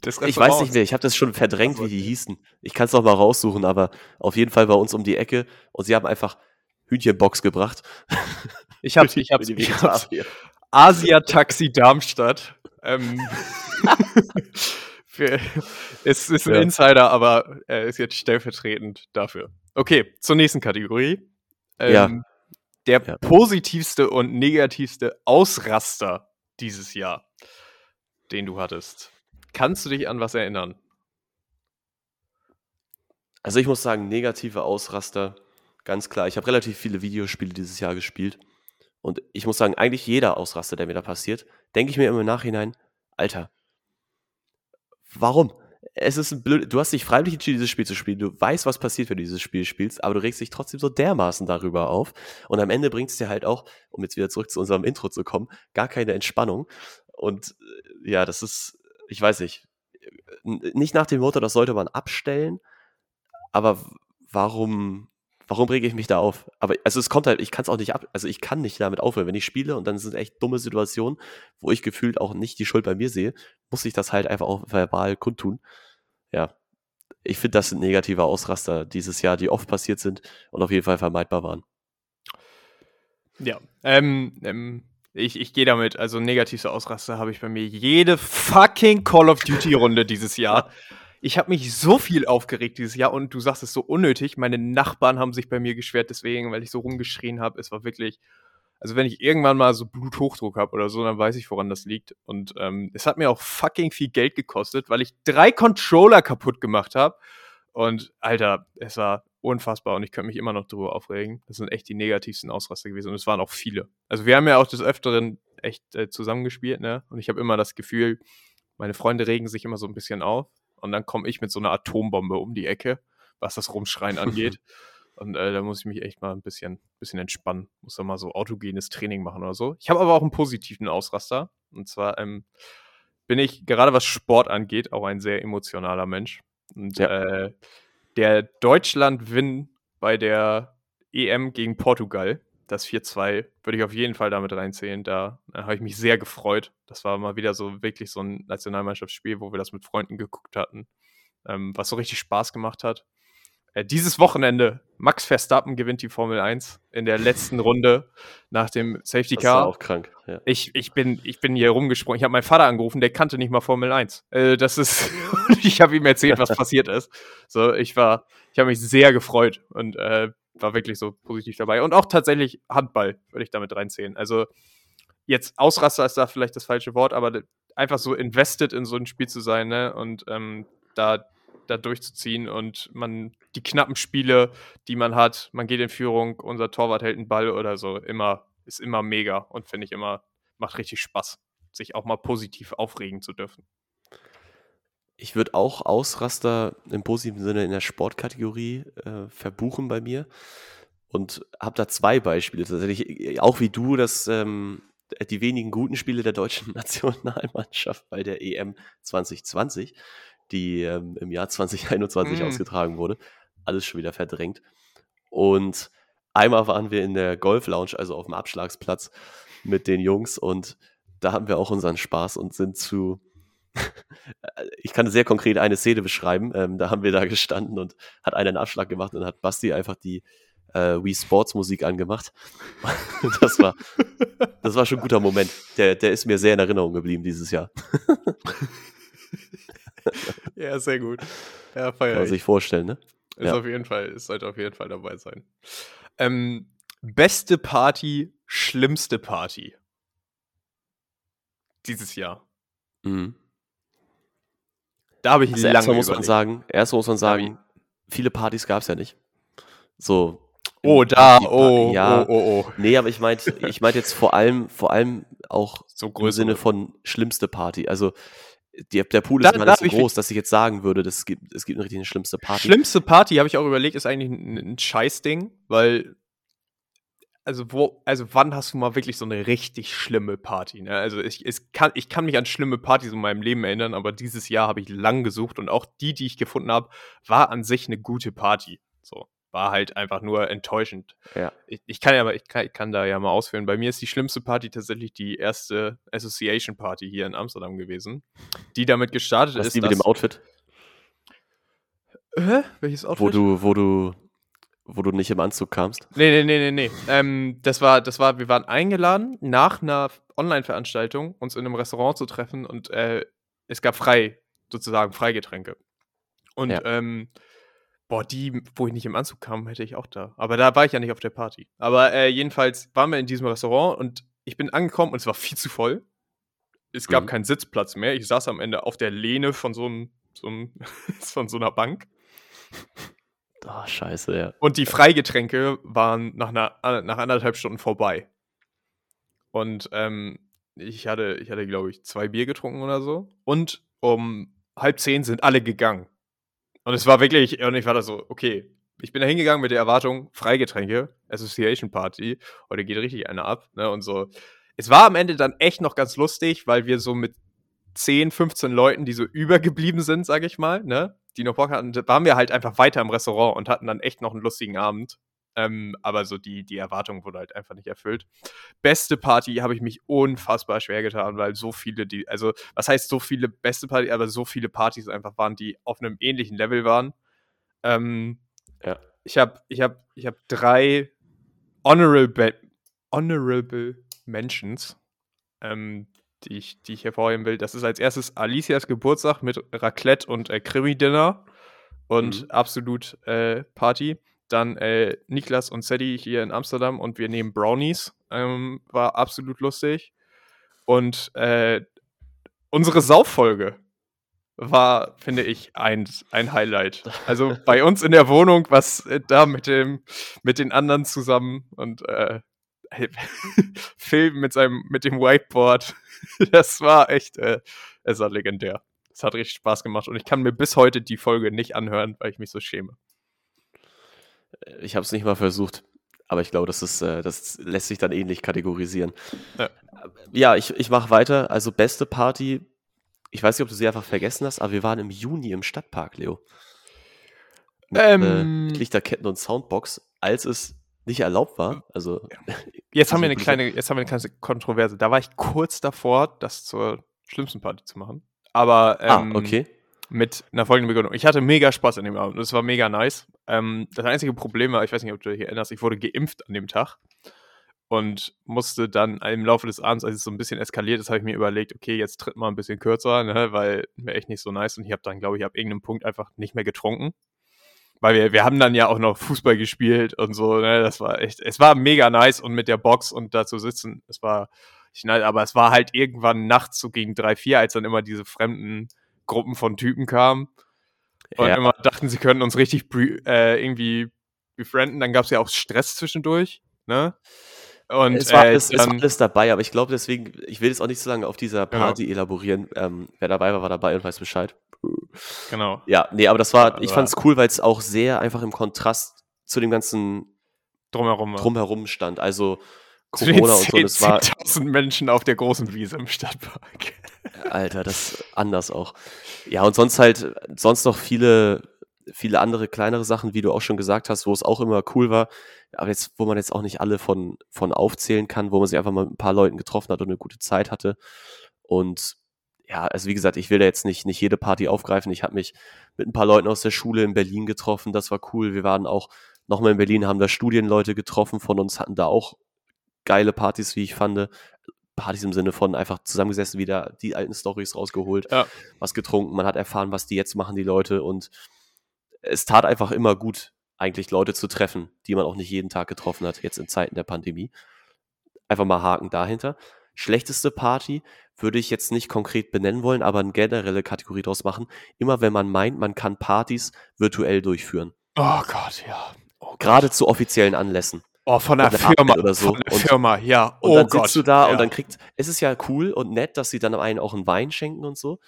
Ich weiß nicht mehr, ich habe das schon verdrängt, wie die hießen. Ich kann es noch mal raussuchen, aber auf jeden Fall bei uns um die Ecke. Und sie haben einfach Hühnchenbox gebracht. Ich hab's, ich hab's, ich hab's. Vegetarier. Asia Taxi Darmstadt. Ähm, für, es ist ein Ja. Insider, aber er ist jetzt stellvertretend dafür. Okay, zur nächsten Kategorie. Ähm, Ja. Der Ja. positivste und negativste Ausraster dieses Jahr, den du hattest. Kannst du dich an was erinnern? Also ich muss sagen, negative Ausraster, ganz klar. Ich habe relativ viele Videospiele dieses Jahr gespielt. Und ich muss sagen, eigentlich jeder Ausraster, der mir da passiert, denke ich mir immer im Nachhinein, Alter, warum? Es ist ein blöd, du hast dich freiwillig entschieden, dieses Spiel zu spielen. Du weißt, was passiert, wenn du dieses Spiel spielst, aber du regst dich trotzdem so dermaßen darüber auf. Und am Ende bringt es dir halt auch, um jetzt wieder zurück zu unserem Intro zu kommen, gar keine Entspannung. Und äh, ja, das ist, ich weiß nicht, nicht nach dem Motto, das sollte man abstellen, aber warum, warum rege ich mich da auf? Aber also es kommt halt, ich kann es auch nicht ab, also ich kann nicht damit aufhören, wenn ich spiele und dann sind echt dumme Situationen, wo ich gefühlt auch nicht die Schuld bei mir sehe, muss ich das halt einfach auch verbal kundtun. Ja, ich finde, das sind negative Ausraster dieses Jahr, die oft passiert sind und auf jeden Fall vermeidbar waren. Ja. Ähm, ähm, ich, ich gehe damit, also negativste Ausraster habe ich bei mir jede fucking Call of Duty-Runde dieses Jahr. Ich habe mich so viel aufgeregt dieses Jahr und du sagst es so unnötig. Meine Nachbarn haben sich bei mir geschwert, deswegen, weil ich so rumgeschrien habe. Es war wirklich, also wenn ich irgendwann mal so Bluthochdruck habe oder so, dann weiß ich, woran das liegt. Und ähm, es hat mir auch fucking viel Geld gekostet, weil ich drei Controller kaputt gemacht habe. Und Alter, es war unfassbar und ich könnte mich immer noch drüber aufregen. Das sind echt die negativsten Ausraster gewesen und es waren auch viele. Also wir haben ja auch des Öfteren echt äh, zusammengespielt, ne? Und ich habe immer das Gefühl, meine Freunde regen sich immer so ein bisschen auf und dann komme ich mit so einer Atombombe um die Ecke, was das Rumschreien angeht. Und äh, da muss ich mich echt mal ein bisschen, bisschen entspannen. Muss da mal so autogenes Training machen oder so. Ich habe aber auch einen positiven Ausraster. Und zwar ähm, bin ich, gerade was Sport angeht, auch ein sehr emotionaler Mensch. Und Ja. äh, der Deutschland-Win bei der EM gegen Portugal, das 4-2, würde ich auf jeden Fall damit reinzählen. Da, da habe ich mich sehr gefreut. Das war mal wieder so wirklich so ein Nationalmannschaftsspiel, wo wir das mit Freunden geguckt hatten, ähm, was so richtig Spaß gemacht hat. Äh, dieses Wochenende, Max Verstappen gewinnt die Formel 1 in der letzten Runde nach dem Safety Das Car. war auch krank. Ja. Ich, ich, bin, ich bin hier rumgesprungen. Ich habe meinen Vater angerufen, der kannte nicht mal Formel 1. Äh, das ist, ich habe ihm erzählt, was passiert ist. So, ich war, ich habe mich sehr gefreut und äh, war wirklich so positiv dabei. Und auch tatsächlich Handball würde ich damit reinzählen. Also jetzt Ausraster ist da vielleicht das falsche Wort, aber einfach so invested in so ein Spiel zu sein, ne? Und ähm, da, da durchzuziehen und man die knappen Spiele, die man hat, man geht in Führung, unser Torwart hält einen Ball oder so, immer, ist immer mega und finde ich immer, macht richtig Spaß, sich auch mal positiv aufregen zu dürfen. Ich würde auch Ausraster im positiven Sinne in der Sportkategorie äh, verbuchen bei mir und habe da zwei Beispiele tatsächlich, auch wie du, dass ähm, die wenigen guten Spiele der deutschen Nationalmannschaft bei der EM 2020, die ähm, im Jahr 2021 Mm. ausgetragen wurde, alles schon wieder verdrängt. Und einmal waren wir in der Golf Lounge, also auf dem Abschlagsplatz mit den Jungs und da haben wir auch unseren Spaß und sind zu ich kann sehr konkret eine Szene beschreiben. Ähm, da haben wir da gestanden und hat einer einen Abschlag gemacht und hat Basti einfach die äh, Wii Sports Musik angemacht. das war, das war schon ein guter Moment. Der, der ist mir sehr in Erinnerung geblieben dieses Jahr. Ja, sehr gut. Ja, Kann feier man ich. sich vorstellen, ne? Ist Ja. auf jeden Fall, es sollte auf jeden Fall dabei sein. Ähm, beste Party, schlimmste Party. Dieses Jahr. Mhm. Da habe ich Also lange muss man sagen, erstmal muss man sagen, viele Partys gab es ja nicht. So. Oh, da, oh, ja. oh, oh, oh. Nee, aber ich meinte, ich meinte jetzt vor allem, vor allem auch So im. Sinne von schlimmste Party. Also die, der Pool Da- ist immer da nicht so groß, dass ich jetzt sagen würde, das gibt, es gibt eine richtig schlimmste Party. Schlimmste Party, habe ich auch überlegt, ist eigentlich ein, ein Scheißding, weil, also wo, also wann hast du mal wirklich so eine richtig schlimme Party? Ne? Also ich, es kann, ich kann mich an schlimme Partys in meinem Leben erinnern, aber dieses Jahr habe ich lang gesucht und auch die, die ich gefunden habe, war an sich eine gute Party. So, war halt einfach nur enttäuschend. Ja. Ich, ich kann ja mal, ich kann, ich kann da ja mal ausführen. Bei mir ist die schlimmste Party tatsächlich die erste Association Party hier in Amsterdam gewesen, die damit gestartet Was ist. die mit dem Outfit, Hä? Welches Outfit? wo du, wo du, wo du nicht im Anzug kamst. Nee, nee, nee, nee, nee. Ähm, das war, das war, wir waren eingeladen, nach einer Online-Veranstaltung uns in einem Restaurant zu treffen und äh, es gab frei, sozusagen Freigetränke. Und Ja. ähm, boah, die, wo ich nicht im Anzug kam, hätte ich auch da. Aber da war ich ja nicht auf der Party. Aber äh, jedenfalls waren wir in diesem Restaurant und ich bin angekommen und es war viel zu voll. Es gab Mhm. keinen Sitzplatz mehr. Ich saß am Ende auf der Lehne von so einem, so einem von so einer Bank. Oh, scheiße, ja. Und die Freigetränke waren nach, einer, äh, nach anderthalb Stunden vorbei. Und ähm, ich hatte, ich hatte, glaube ich, zwei Bier getrunken oder so. Und um halb zehn sind alle gegangen. Und es war wirklich, und ich war da so, okay, ich bin da hingegangen mit der Erwartung, Freigetränke, Association Party, heute geht richtig einer ab, ne, und so. Es war am Ende dann echt noch ganz lustig, weil wir so mit 10, 15 Leuten, die so übergeblieben sind, sag ich mal, ne, die noch Bock hatten, waren wir halt einfach weiter im Restaurant und hatten dann echt noch einen lustigen Abend. Ähm, aber so die, die Erwartung wurde halt einfach nicht erfüllt. Beste Party habe ich mich unfassbar schwer getan, weil so viele, die, also was heißt so viele beste Party, aber so viele Partys einfach waren, die auf einem ähnlichen Level waren. Ähm, Ja. Ich habe ich hab, ich hab drei honorable, honorable Mentions, ähm, die, ich, die ich hervorheben will. Das ist als erstes Alicias Geburtstag mit Raclette und äh, Krimi-Dinner und Mhm. absolut äh, Party. Dann äh, Niklas und Sadie hier in Amsterdam und wir nehmen Brownies. Ähm, war absolut lustig. Und äh, unsere Sauffolge war, finde ich, ein, ein Highlight. Also bei uns in der Wohnung, was äh, da mit dem, mit den anderen zusammen und äh, Phil mit seinem, mit dem Whiteboard, das war echt, äh, es war legendär. Es hat richtig Spaß gemacht und ich kann mir bis heute die Folge nicht anhören, weil ich mich so schäme. Ich habe es nicht mal versucht, aber ich glaube, das, ist, äh, das lässt sich dann ähnlich kategorisieren. Ja. Ja, ich, ich mache weiter. Also beste Party. Ich weiß nicht, ob du sie einfach vergessen hast, aber wir waren im Juni im Stadtpark, Leo. Mit, Ähm. äh, Lichterketten und Soundbox, als es nicht erlaubt war. Also Jetzt haben wir eine Also, kleine, jetzt haben wir eine kleine Kontroverse. Da war ich kurz davor, das zur schlimmsten Party zu machen. Aber ah, ähm, okay. mit einer folgenden Begründung. Ich hatte mega Spaß an dem Abend. Es war mega nice. Ähm, das einzige Problem war, ich weiß nicht, ob du dich erinnerst, ich wurde geimpft an dem Tag und musste dann im Laufe des Abends, als es so ein bisschen eskaliert ist, habe ich mir überlegt, okay, jetzt tritt mal ein bisschen kürzer, ne, weil mir echt nicht so nice und ich habe dann, glaube ich, ab irgendeinem Punkt einfach nicht mehr getrunken. Weil wir, wir haben dann ja auch noch Fußball gespielt und so, ne, das war echt, es war mega nice und mit der Box und da zu sitzen, es war, ich, aber es war halt irgendwann nachts so gegen drei, vier, als dann immer diese fremden Gruppen von Typen kamen und Ja. immer dachten, sie können uns richtig äh, irgendwie befrienden. Dann gab es ja auch Stress zwischendurch, ne? Und es, war äh, alles, es war alles dabei, aber ich glaube deswegen, ich will jetzt auch nicht so lange auf dieser Genau. Party elaborieren. Ähm, wer dabei war, war dabei und weiß Bescheid. Genau. Ja, nee, aber das war, ich fand es cool, weil es auch sehr einfach im Kontrast zu dem ganzen Drumherum war. Drumherum stand. Also Corona und so, 10 das war, 10.000 Menschen auf der großen Wiese im Stadtpark. Alter, das ist anders auch. Ja, und sonst halt, sonst noch viele, viele andere kleinere Sachen, wie du auch schon gesagt hast, wo es auch immer cool war, aber jetzt, wo man jetzt auch nicht alle von, von aufzählen kann, wo man sich einfach mal mit ein paar Leuten getroffen hat und eine gute Zeit hatte. Und ja, also wie gesagt, ich will da jetzt nicht, nicht jede Party aufgreifen. Ich habe mich mit ein paar Leuten aus der Schule in Berlin getroffen, das war cool. Wir waren auch nochmal in Berlin, haben da Studienleute getroffen von uns, hatten da auch geile Partys, wie ich fand. Partys im Sinne von einfach zusammengesessen, wieder die alten Stories rausgeholt, Ja. was getrunken, man hat erfahren, was die jetzt machen, die Leute. Und es tat einfach immer gut, eigentlich Leute zu treffen, die man auch nicht jeden Tag getroffen hat, jetzt in Zeiten der Pandemie. Einfach mal Haken dahinter. Schlechteste Party würde ich jetzt nicht konkret benennen wollen, aber eine generelle Kategorie draus machen. Immer wenn man meint, man kann Partys virtuell durchführen. Oh Gott, ja. Oh Gott. Gerade zu offiziellen Anlässen. oh, von der Firma oder so. Von der Und- Firma, ja. Und oh dann Gott. sitzt du da ja. und dann kriegt, es ist ja cool und nett, dass sie dann einen auch einen Wein schenken und so.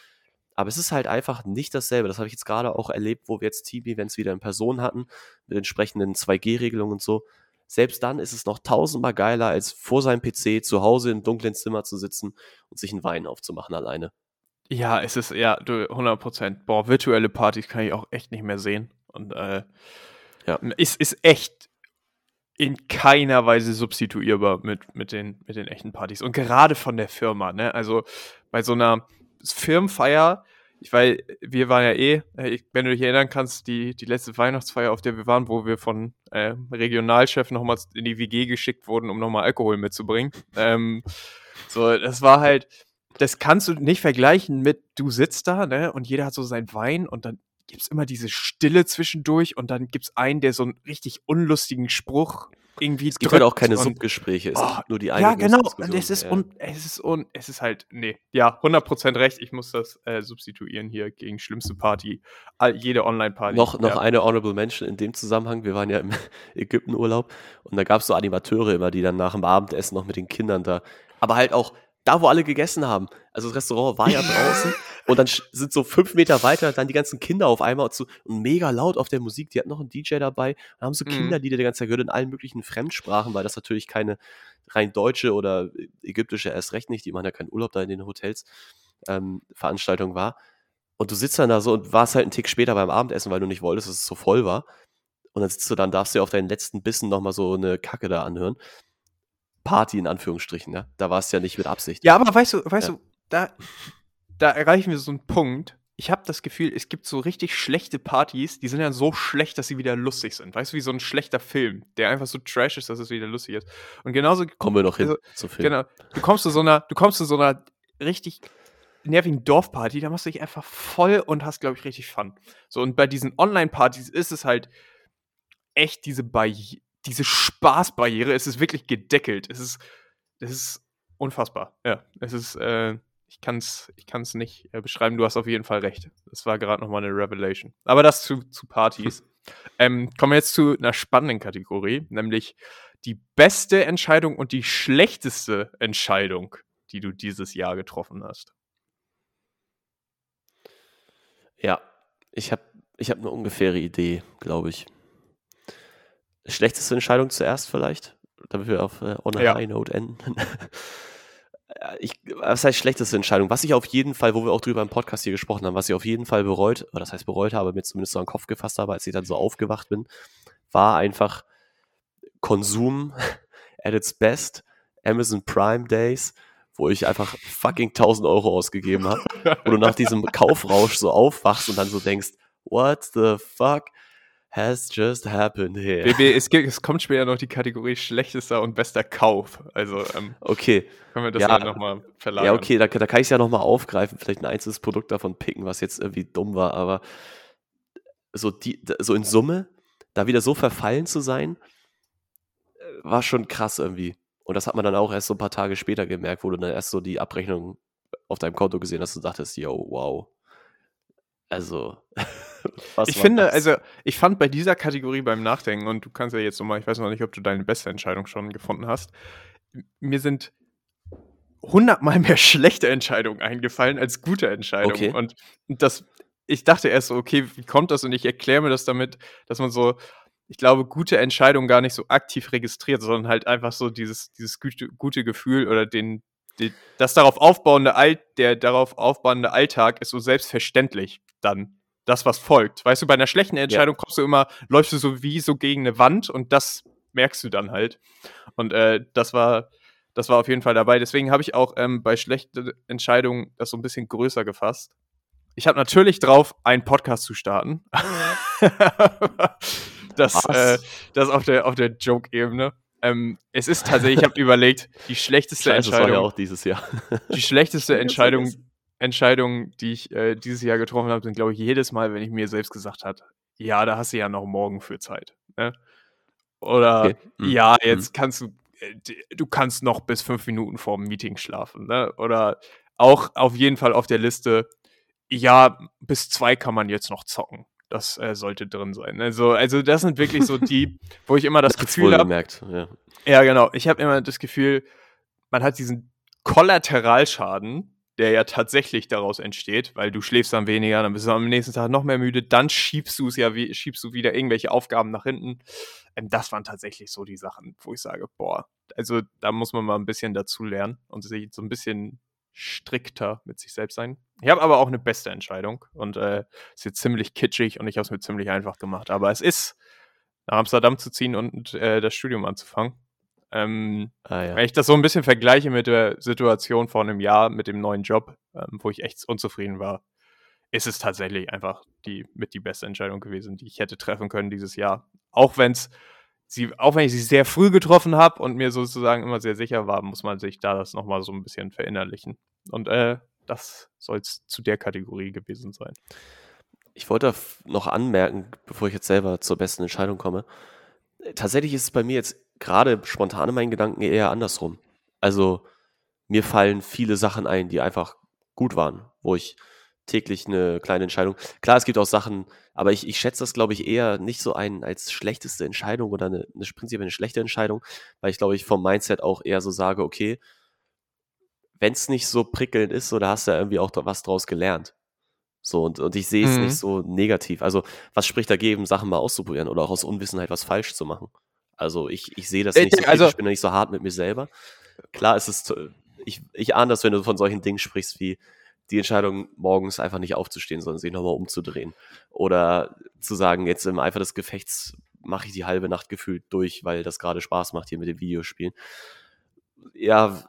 Aber es ist halt einfach nicht dasselbe. Das habe ich jetzt gerade auch erlebt, wo wir jetzt Team-Events wieder in Person hatten, mit entsprechenden 2G-Regelungen und so. Selbst dann ist es noch tausendmal geiler, als vor seinem PC zu Hause im dunklen Zimmer zu sitzen und sich einen Wein aufzumachen alleine. Ja, es ist, ja, du, 100 Prozent. Boah, virtuelle Partys kann ich auch echt nicht mehr sehen. Und, äh, Ja. es ist echt in keiner Weise substituierbar mit, mit, den, mit den echten Partys. Und gerade von der Firma, ne? Also bei so einer Firmenfeier, ich weil wir waren ja eh, äh, wenn du dich erinnern kannst, die, die letzte Weihnachtsfeier, auf der wir waren, wo wir von äh, Regionalchef nochmal in die WG geschickt wurden, um nochmal Alkohol mitzubringen. Ähm, so, das war halt, das kannst du nicht vergleichen mit, du sitzt da, ne, und jeder hat so seinen Wein und dann gibt's immer diese Stille zwischendurch und dann gibt's einen, der so einen richtig unlustigen Spruch irgendwie Es gibt halt auch keine Subgespräche, es Oh, gibt nur die eine ja, genau. Es ist, Ja. un, es ist un, es ist halt, nee, ja, 100% recht. Ich muss das äh, substituieren hier gegen schlimmste Party. All, jede Online-Party. Noch, noch ja. eine Honorable Mention in dem Zusammenhang. Wir waren ja im Ägyptenurlaub und da gab es so Animateure immer, die dann nach dem Abendessen noch mit den Kindern da, aber halt auch da, wo alle gegessen haben. Also das Restaurant war ja draußen und dann sind so fünf Meter weiter dann die ganzen Kinder auf einmal und, so, und mega laut auf der Musik. Die hatten noch einen DJ dabei und haben so Mhm. Kinderlieder die ganze Zeit gehört in allen möglichen Fremdsprachen, weil das natürlich keine rein deutsche oder ägyptische erst recht nicht, die machen ja keinen Urlaub da in den Hotels, ähm, Veranstaltung war. Und du sitzt dann da so und warst halt einen Tick später beim Abendessen, weil du nicht wolltest, dass es so voll war. Und dann sitzt du dann, darfst du dir auf deinen letzten Bissen nochmal so eine Kacke da anhören. Party in Anführungsstrichen, ne? Da war es ja nicht mit Absicht. Ja, aber weißt du, weißt Ja. du, da, da erreichen wir so einen Punkt. Ich habe das Gefühl, es gibt so richtig schlechte Partys, die sind ja so schlecht, dass sie wieder lustig sind. Weißt du, wie so ein schlechter Film, der einfach so trash ist, dass es wieder lustig ist. Und genauso Kommen wir noch hin Also, zu Film. Genau. Du kommst zu so einer, du kommst zu so einer richtig nervigen Dorfparty, da machst du dich einfach voll und hast, glaube ich, richtig Fun. So, und bei diesen Online-Partys ist es halt echt diese Barri diese Spaßbarriere, es ist wirklich gedeckelt. Es ist, es ist unfassbar. Ja, es ist, äh, ich kann es ich kann's nicht äh, beschreiben. Du hast auf jeden Fall recht. Das war gerade nochmal eine Revelation. Aber das zu, zu Partys. ähm, kommen wir jetzt zu einer spannenden Kategorie, nämlich die beste Entscheidung und die schlechteste Entscheidung, die du dieses Jahr getroffen hast. Ja, ich habe ich hab eine ungefähre Idee, glaube ich. Schlechteste Entscheidung zuerst vielleicht, damit wir auf äh, on a Ja. high note enden. Äh, ich, was heißt schlechteste Entscheidung? Was ich auf jeden Fall, wo wir auch drüber im Podcast hier gesprochen haben, was ich auf jeden Fall bereut, oder das heißt bereut habe, mir zumindest so an den Kopf gefasst habe, als ich dann so aufgewacht bin, war einfach Konsum at its best, Amazon Prime Days, wo ich einfach fucking 1000 Euro ausgegeben habe, wo du nach diesem Kaufrausch so aufwachst und dann so denkst, what the fuck has just happened here? BB, es, gibt, es kommt später noch die Kategorie schlechtester und bester Kauf. Also ähm, Okay, können wir das Ja, ja, nochmal verlagern. ja, okay, da, da kann ich es ja nochmal aufgreifen, vielleicht ein einzelnes Produkt davon picken, was jetzt irgendwie dumm war, aber so, die, so in Summe, da wieder so verfallen zu sein, äh, war schon krass irgendwie. Und das hat man dann auch erst so ein paar Tage später gemerkt, wo du dann erst so die Abrechnung auf deinem Konto gesehen hast und dachtest, yo, wow. Also, was Ich finde, das? also ich fand bei dieser Kategorie beim Nachdenken, und du kannst ja jetzt nochmal, ich weiß noch nicht, ob du deine beste Entscheidung schon gefunden hast, mir sind hundertmal mehr schlechte Entscheidungen eingefallen als gute Entscheidungen. Okay. Und das, ich dachte erst so, okay, wie kommt das? Und ich erkläre mir das damit, dass man so, ich glaube, gute Entscheidungen gar nicht so aktiv registriert, sondern halt einfach so dieses, dieses gute, gute Gefühl oder den, die, das darauf aufbauende Alt, der darauf aufbauende Alltag ist so selbstverständlich dann das, was folgt. Weißt du, bei einer schlechten Entscheidung kommst du immer, läufst du so wie so gegen eine Wand und das merkst du dann halt. Und äh, das war, das war auf jeden Fall dabei. Deswegen habe ich auch ähm, bei schlechten Entscheidungen das so ein bisschen größer gefasst. Ich habe natürlich drauf, einen Podcast zu starten. das, äh, das auf der, auf der Joke-Ebene. Ähm, es ist tatsächlich, ich habe überlegt, die schlechteste Scheiße, das war ja Entscheidung, auch dieses Jahr. die schlechteste Entscheidung, vergessen. Entscheidung, die ich äh, dieses Jahr getroffen habe, sind, glaube ich, jedes Mal, wenn ich mir selbst gesagt habe, ja, da hast du ja noch morgen für Zeit. Ne? Oder Okay. Hm. ja, jetzt kannst du, äh, du kannst noch bis fünf Minuten vor dem Meeting schlafen. Ne? Oder auch auf jeden Fall auf der Liste, ja, bis zwei kann man jetzt noch zocken. Das äh, sollte drin sein. Ne? So, also das sind wirklich so die, wo ich immer das Nachts Gefühl habe, ja. ja, genau. Ich habe immer das Gefühl, man hat diesen Kollateralschaden, der ja tatsächlich daraus entsteht, weil du schläfst dann weniger, dann bist du am nächsten Tag noch mehr müde, dann schiebst du es ja, wie, schiebst du wieder irgendwelche Aufgaben nach hinten. Ähm, das waren tatsächlich so die Sachen, wo ich sage, boah, also da muss man mal ein bisschen dazu lernen und sich so ein bisschen strikter mit sich selbst sein. Ich habe aber auch eine beste Entscheidung und äh, ist jetzt ziemlich kitschig und ich habe es mir ziemlich einfach gemacht. Aber es ist, nach Amsterdam zu ziehen und äh, das Studium anzufangen. Ähm, Ah, ja. wenn ich das so ein bisschen vergleiche mit der Situation vor einem Jahr mit dem neuen Job, ähm, wo ich echt unzufrieden war, ist es tatsächlich einfach die mit die beste Entscheidung gewesen, die ich hätte treffen können dieses Jahr. Auch wenn es sie, auch wenn ich sie sehr früh getroffen habe und mir sozusagen immer sehr sicher war, muss man sich da das nochmal so ein bisschen verinnerlichen. Und äh, das soll es zu der Kategorie gewesen sein. Ich wollte noch anmerken, bevor ich jetzt selber zur besten Entscheidung komme. äh, Tatsächlich ist es bei mir jetzt gerade spontan in meinen Gedanken eher andersrum. Also mir fallen viele Sachen ein, die einfach gut waren, wo ich täglich eine kleine Entscheidung. Klar, es gibt auch Sachen, aber ich, ich schätze das, glaube ich, eher nicht so ein als schlechteste Entscheidung oder eine, eine prinzipiell eine schlechte Entscheidung, weil ich glaube, ich vom Mindset auch eher so sage, okay, wenn es nicht so prickelnd ist, so, da hast du ja irgendwie auch was draus gelernt. So, und, und ich sehe es Mhm. nicht so negativ. Also, was spricht dagegen, Sachen mal auszuprobieren oder auch aus Unwissenheit was falsch zu machen? Also, ich, ich sehe das Äh, nicht so also- ich bin da nicht so hart mit mir selber. Klar, es ist, äh, ich, ich ahne das, wenn du von solchen Dingen sprichst, wie die Entscheidung, morgens einfach nicht aufzustehen, sondern sich nochmal umzudrehen. Oder zu sagen, jetzt im Eifer des Gefechts mache ich die halbe Nacht gefühlt durch, weil das gerade Spaß macht hier mit den Videospielen. Ja,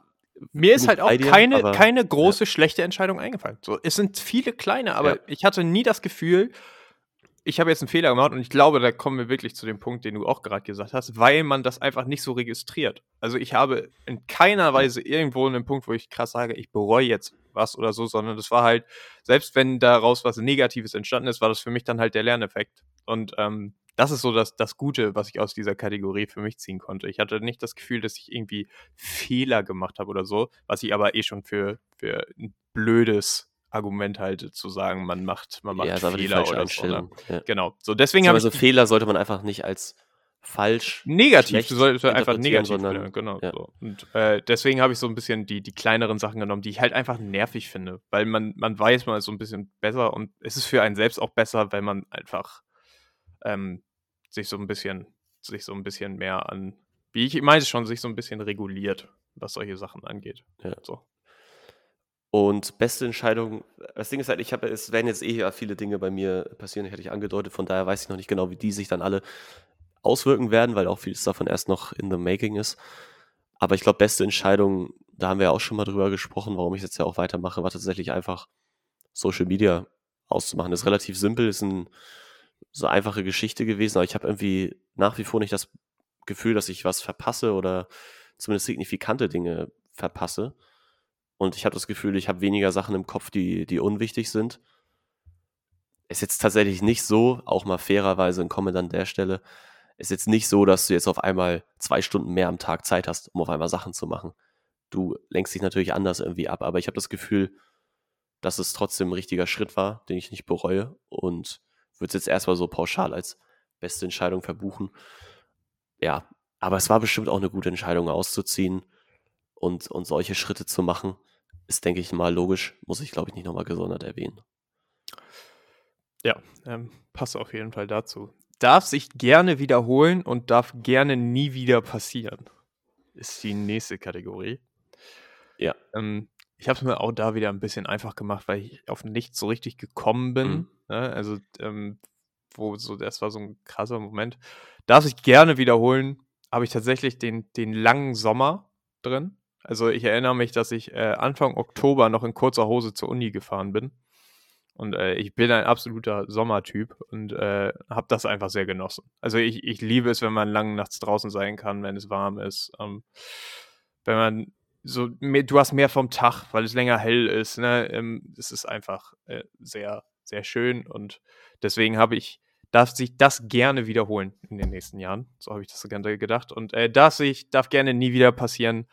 Mir ist halt auch dir, keine, aber- keine große schlechte Entscheidung eingefallen. So, es sind viele kleine, aber Ja. ich hatte nie das Gefühl, ich habe jetzt einen Fehler gemacht und ich glaube, da kommen wir wirklich zu dem Punkt, den du auch gerade gesagt hast, weil man das einfach nicht so registriert. Also ich habe in keiner Weise irgendwo einen Punkt, wo ich krass sage, ich bereue jetzt was oder so, sondern das war halt, selbst wenn daraus was Negatives entstanden ist, war das für mich dann halt der Lerneffekt. Und ähm, das ist so das, das Gute, was ich aus dieser Kategorie für mich ziehen konnte. Ich hatte nicht das Gefühl, dass ich irgendwie Fehler gemacht habe oder so, was ich aber eh schon für, für ein blödes Argument halte, zu sagen, man macht, man macht ja, Fehler oder so. Ne? Ja. Genau. So, deswegen habe Also Fehler sollte man einfach nicht als falsch. negativ, solltest einfach negativ, sondern- sondern, genau. ja. So. Und äh, deswegen habe ich so ein bisschen die, die kleineren Sachen genommen, die ich halt einfach nervig finde, weil man, man weiß, man ist so ein bisschen besser und es ist für einen selbst auch besser, wenn man einfach ähm, sich so ein bisschen, sich so ein bisschen mehr an, wie ich meinte schon, sich so ein bisschen reguliert, was solche Sachen angeht. Ja. So. Und beste Entscheidung, das Ding ist halt, ich habe, es werden jetzt eh ja viele Dinge bei mir passieren, die hatte ich angedeutet, von daher weiß ich noch nicht genau, wie die sich dann alle auswirken werden, weil auch vieles davon erst noch in the making ist. Aber ich glaube, beste Entscheidung da haben wir ja auch schon mal drüber gesprochen, warum ich jetzt ja auch weitermache, war tatsächlich einfach Social Media auszumachen. Das ist relativ simpel, ist ein, so einfache Geschichte gewesen, aber ich habe irgendwie nach wie vor nicht das Gefühl, dass ich was verpasse oder zumindest signifikante Dinge verpasse. Und ich habe das Gefühl, ich habe weniger Sachen im Kopf, die, die unwichtig sind. Ist jetzt tatsächlich nicht so, auch mal fairerweise ein Comment an der Stelle, ist jetzt nicht so, dass du jetzt auf einmal zwei Stunden mehr am Tag Zeit hast, um auf einmal Sachen zu machen. Du lenkst dich natürlich anders irgendwie ab, aber ich habe das Gefühl, dass es trotzdem ein richtiger Schritt war, den ich nicht bereue und würde es jetzt erstmal so pauschal als beste Entscheidung verbuchen. Ja, aber es war bestimmt auch eine gute Entscheidung auszuziehen und, und solche Schritte zu machen. Ist, denke ich mal, logisch. Muss ich, glaube ich, nicht nochmal gesondert erwähnen. Ja, ähm, passt auf jeden Fall dazu. Darf sich gerne wiederholen und darf gerne nie wieder passieren. Ist die nächste Kategorie. Ja. Ähm, ich habe es mir auch da wieder ein bisschen einfach gemacht, weil ich auf nichts so richtig gekommen bin. Mhm. Ne? Also, ähm, wo so, das war so ein krasser Moment. Darf sich gerne wiederholen, habe ich tatsächlich den, den langen Sommer drin. Also ich erinnere mich, dass ich äh, Anfang Oktober noch in kurzer Hose zur Uni gefahren bin. Und äh, ich bin ein absoluter Sommertyp und äh, habe das einfach sehr genossen. Also ich, ich liebe es, wenn man lang nachts draußen sein kann, wenn es warm ist. Ähm, wenn man so, mehr, du hast mehr vom Tag, weil es länger hell ist. Ne? Ähm, es ist einfach äh, sehr, sehr schön und deswegen habe ich, darf sich das gerne wiederholen in den nächsten Jahren. So habe ich das gerne gedacht. Und äh, darf sich, darf gerne nie wieder passieren.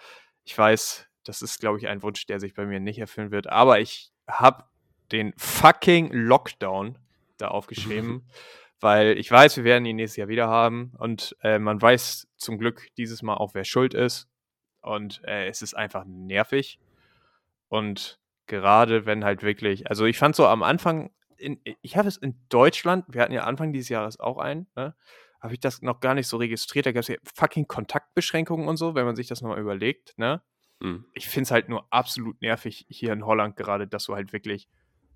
Ich weiß, das ist, glaube ich, ein Wunsch, der sich bei mir nicht erfüllen wird. Aber ich habe den fucking Lockdown da aufgeschrieben, weil ich weiß, wir werden ihn nächstes Jahr wieder haben. Und äh, man weiß zum Glück dieses Mal auch, wer schuld ist. Und äh, es ist einfach nervig. Und gerade wenn halt wirklich, also ich fand so am Anfang, in, ich habe es in Deutschland, wir hatten ja Anfang dieses Jahres auch einen, ne, habe ich das noch gar nicht so registriert. Da gab es ja fucking Kontaktbeschränkungen und so, wenn man sich das nochmal überlegt. Ne? Mhm. Ich finde es halt nur absolut nervig hier in Holland gerade, dass du halt wirklich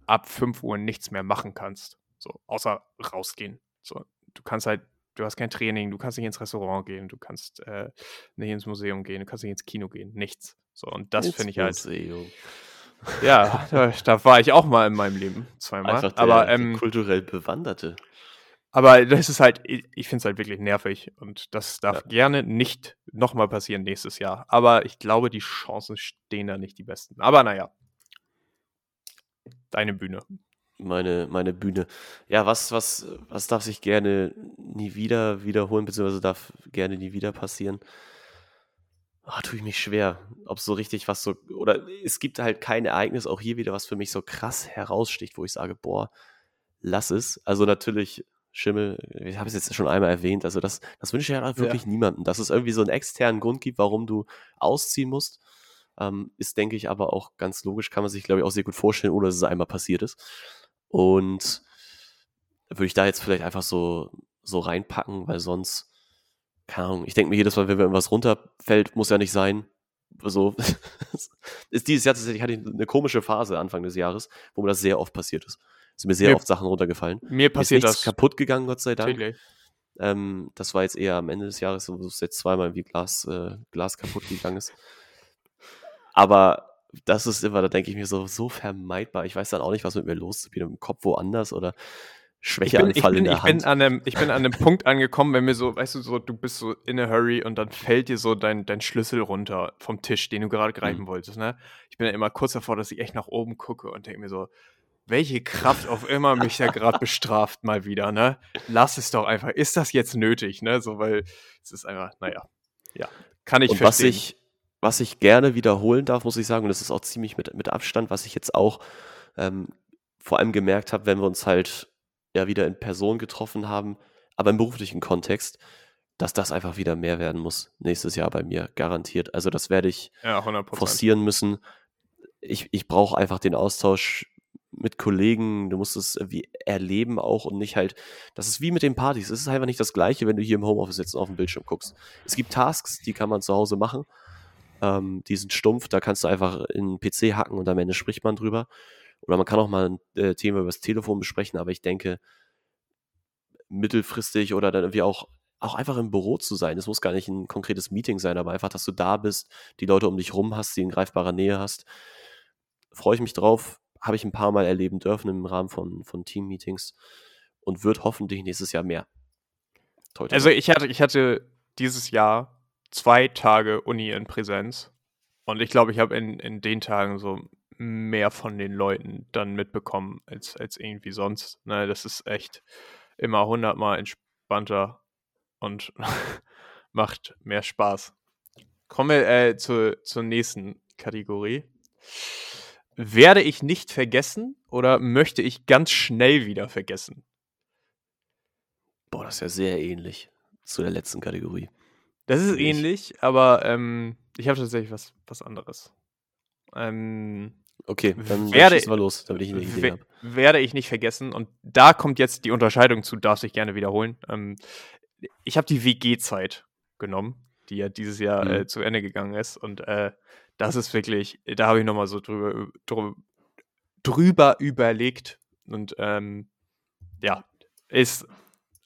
ab 5 Uhr nichts mehr machen kannst. So, außer rausgehen. So, du kannst halt du hast kein Training, du kannst nicht ins Restaurant gehen, du kannst äh, nicht ins Museum gehen, du kannst nicht ins Kino gehen, nichts. So, und das finde ich halt. Museum. Ja, da, da, war ich auch mal in meinem Leben zweimal. Einfach der, aber ähm, kulturell Bewanderte. Aber das ist halt, ich, finde es halt wirklich nervig und das darf ja. gerne nicht nochmal passieren nächstes Jahr. Aber ich glaube, die Chancen stehen da nicht die besten. Aber naja. Deine Bühne meine, meine Bühne. Ja, was, was, was darf sich gerne nie wieder wiederholen, beziehungsweise darf gerne nie wieder passieren? Oh, tue ich mich schwer, ob so richtig was so, oder es gibt halt kein Ereignis, auch hier wieder, was für mich so krass heraussticht, wo ich sage, boah, lass es. Also natürlich, Schimmel, ich habe es jetzt schon einmal erwähnt, also das, das wünsche ich ja wirklich ja. niemandem, dass es irgendwie so einen externen Grund gibt, warum du ausziehen musst. Ähm, ist, denke ich, aber auch ganz logisch, kann man sich, glaube ich, auch sehr gut vorstellen, ohne dass es einmal passiert ist. Und würde ich da jetzt vielleicht einfach so, so reinpacken, weil sonst, keine Ahnung, ich denke mir jedes Mal, wenn irgendwas runterfällt, muss ja nicht sein. So, ist dieses Jahr tatsächlich hatte ich eine komische Phase Anfang des Jahres, wo mir das sehr oft passiert ist. Es sind mir sehr mir, oft Sachen runtergefallen. Mir passiert mir ist das kaputt gegangen, Gott sei Dank. Ähm, das war jetzt eher am Ende des Jahres, wo es jetzt zweimal wie Glas, äh, Glas kaputt gegangen ist. Aber das ist immer, da denke ich mir so, so vermeidbar. Ich weiß dann auch nicht, was mit mir los ist. Bin im Kopf woanders oder Schwächeanfall in der ich Hand. Bin an einem, ich bin an einem Punkt angekommen, wenn mir so, weißt du, so, du bist so in a hurry und dann fällt dir so dein, dein Schlüssel runter vom Tisch, den du gerade greifen mhm. wolltest, ne? Ich bin ja immer kurz davor, dass ich echt nach oben gucke und denke mir so, welche Kraft auf immer mich da gerade bestraft mal wieder, ne? Lass es doch einfach. Ist das jetzt nötig, ne? So, weil es ist einfach, naja, ja, kann ich und verstehen. Was ich, was ich gerne wiederholen darf, muss ich sagen, und das ist auch ziemlich mit, mit Abstand, was ich jetzt auch ähm, vor allem gemerkt habe, wenn wir uns halt ja wieder in Person getroffen haben, aber im beruflichen Kontext, dass das einfach wieder mehr werden muss nächstes Jahr bei mir, garantiert. Also das werde ich ja, forcieren müssen. Ich, ich brauche einfach den Austausch mit Kollegen, du musst es irgendwie erleben auch und nicht halt, das ist wie mit den Partys, es ist einfach nicht das gleiche, wenn du hier im Homeoffice sitzt und auf dem Bildschirm guckst. Es gibt Tasks, die kann man zu Hause machen, ähm, die sind stumpf, da kannst du einfach in den PC hacken und am Ende spricht man drüber. Oder man kann auch mal ein äh, Thema übers Telefon besprechen, aber ich denke, mittelfristig oder dann irgendwie auch auch einfach im Büro zu sein. Es muss gar nicht ein konkretes Meeting sein, aber einfach, dass du da bist, die Leute um dich rum hast, die in greifbarer Nähe hast. Freue ich mich drauf. Habe ich ein paar Mal erleben dürfen im Rahmen von, von Team-Meetings und wird hoffentlich nächstes Jahr mehr. Toll, toll. Also ich hatte, ich hatte dieses Jahr zwei Tage Uni in Präsenz und ich glaube, ich habe in, in den Tagen so mehr von den Leuten dann mitbekommen als, als irgendwie sonst. Ne, das ist echt immer hundertmal entspannter und macht mehr Spaß. Kommen wir äh, zu, zur nächsten Kategorie. Werde ich nicht vergessen oder möchte ich ganz schnell wieder vergessen? Boah, das ist ja sehr ähnlich zu der letzten Kategorie. Das ist ähnlich, aber ähm, ich habe tatsächlich was, was anderes. Ähm, okay, dann werde ich mal los, damit ich eine Idee habe. Werde ich nicht vergessen und da kommt jetzt die Unterscheidung zu, darf ich gerne wiederholen. Ähm, ich habe die WG-Zeit genommen, die ja dieses Jahr mhm. äh, zu Ende gegangen ist. Und äh, das ist wirklich, da habe ich nochmal so drüber, drüber, drüber überlegt. Und ähm, ja, ist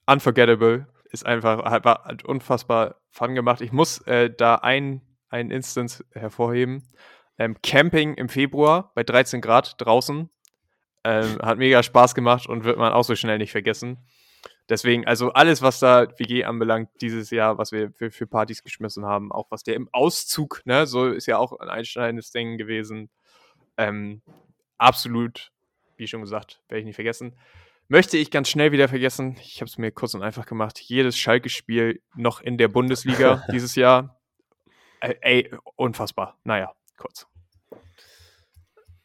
unforgettable, ist einfach, hat, hat unfassbar Fun gemacht. Ich muss äh, da ein, ein Instance hervorheben. Ähm, Camping im Februar bei 13 Grad draußen. Ähm, hat mega Spaß gemacht und wird man auch so schnell nicht vergessen. Deswegen, also alles, was da WG anbelangt, dieses Jahr, was wir für, für Partys geschmissen haben, auch was der im Auszug, ne, so ist ja auch ein einschneidendes Ding gewesen. Ähm, absolut, wie schon gesagt, werde ich nicht vergessen. Möchte ich ganz schnell wieder vergessen. Ich habe es mir kurz und einfach gemacht. Jedes Schalke-Spiel noch in der Bundesliga dieses Jahr. Ey, ey, unfassbar. Naja, kurz.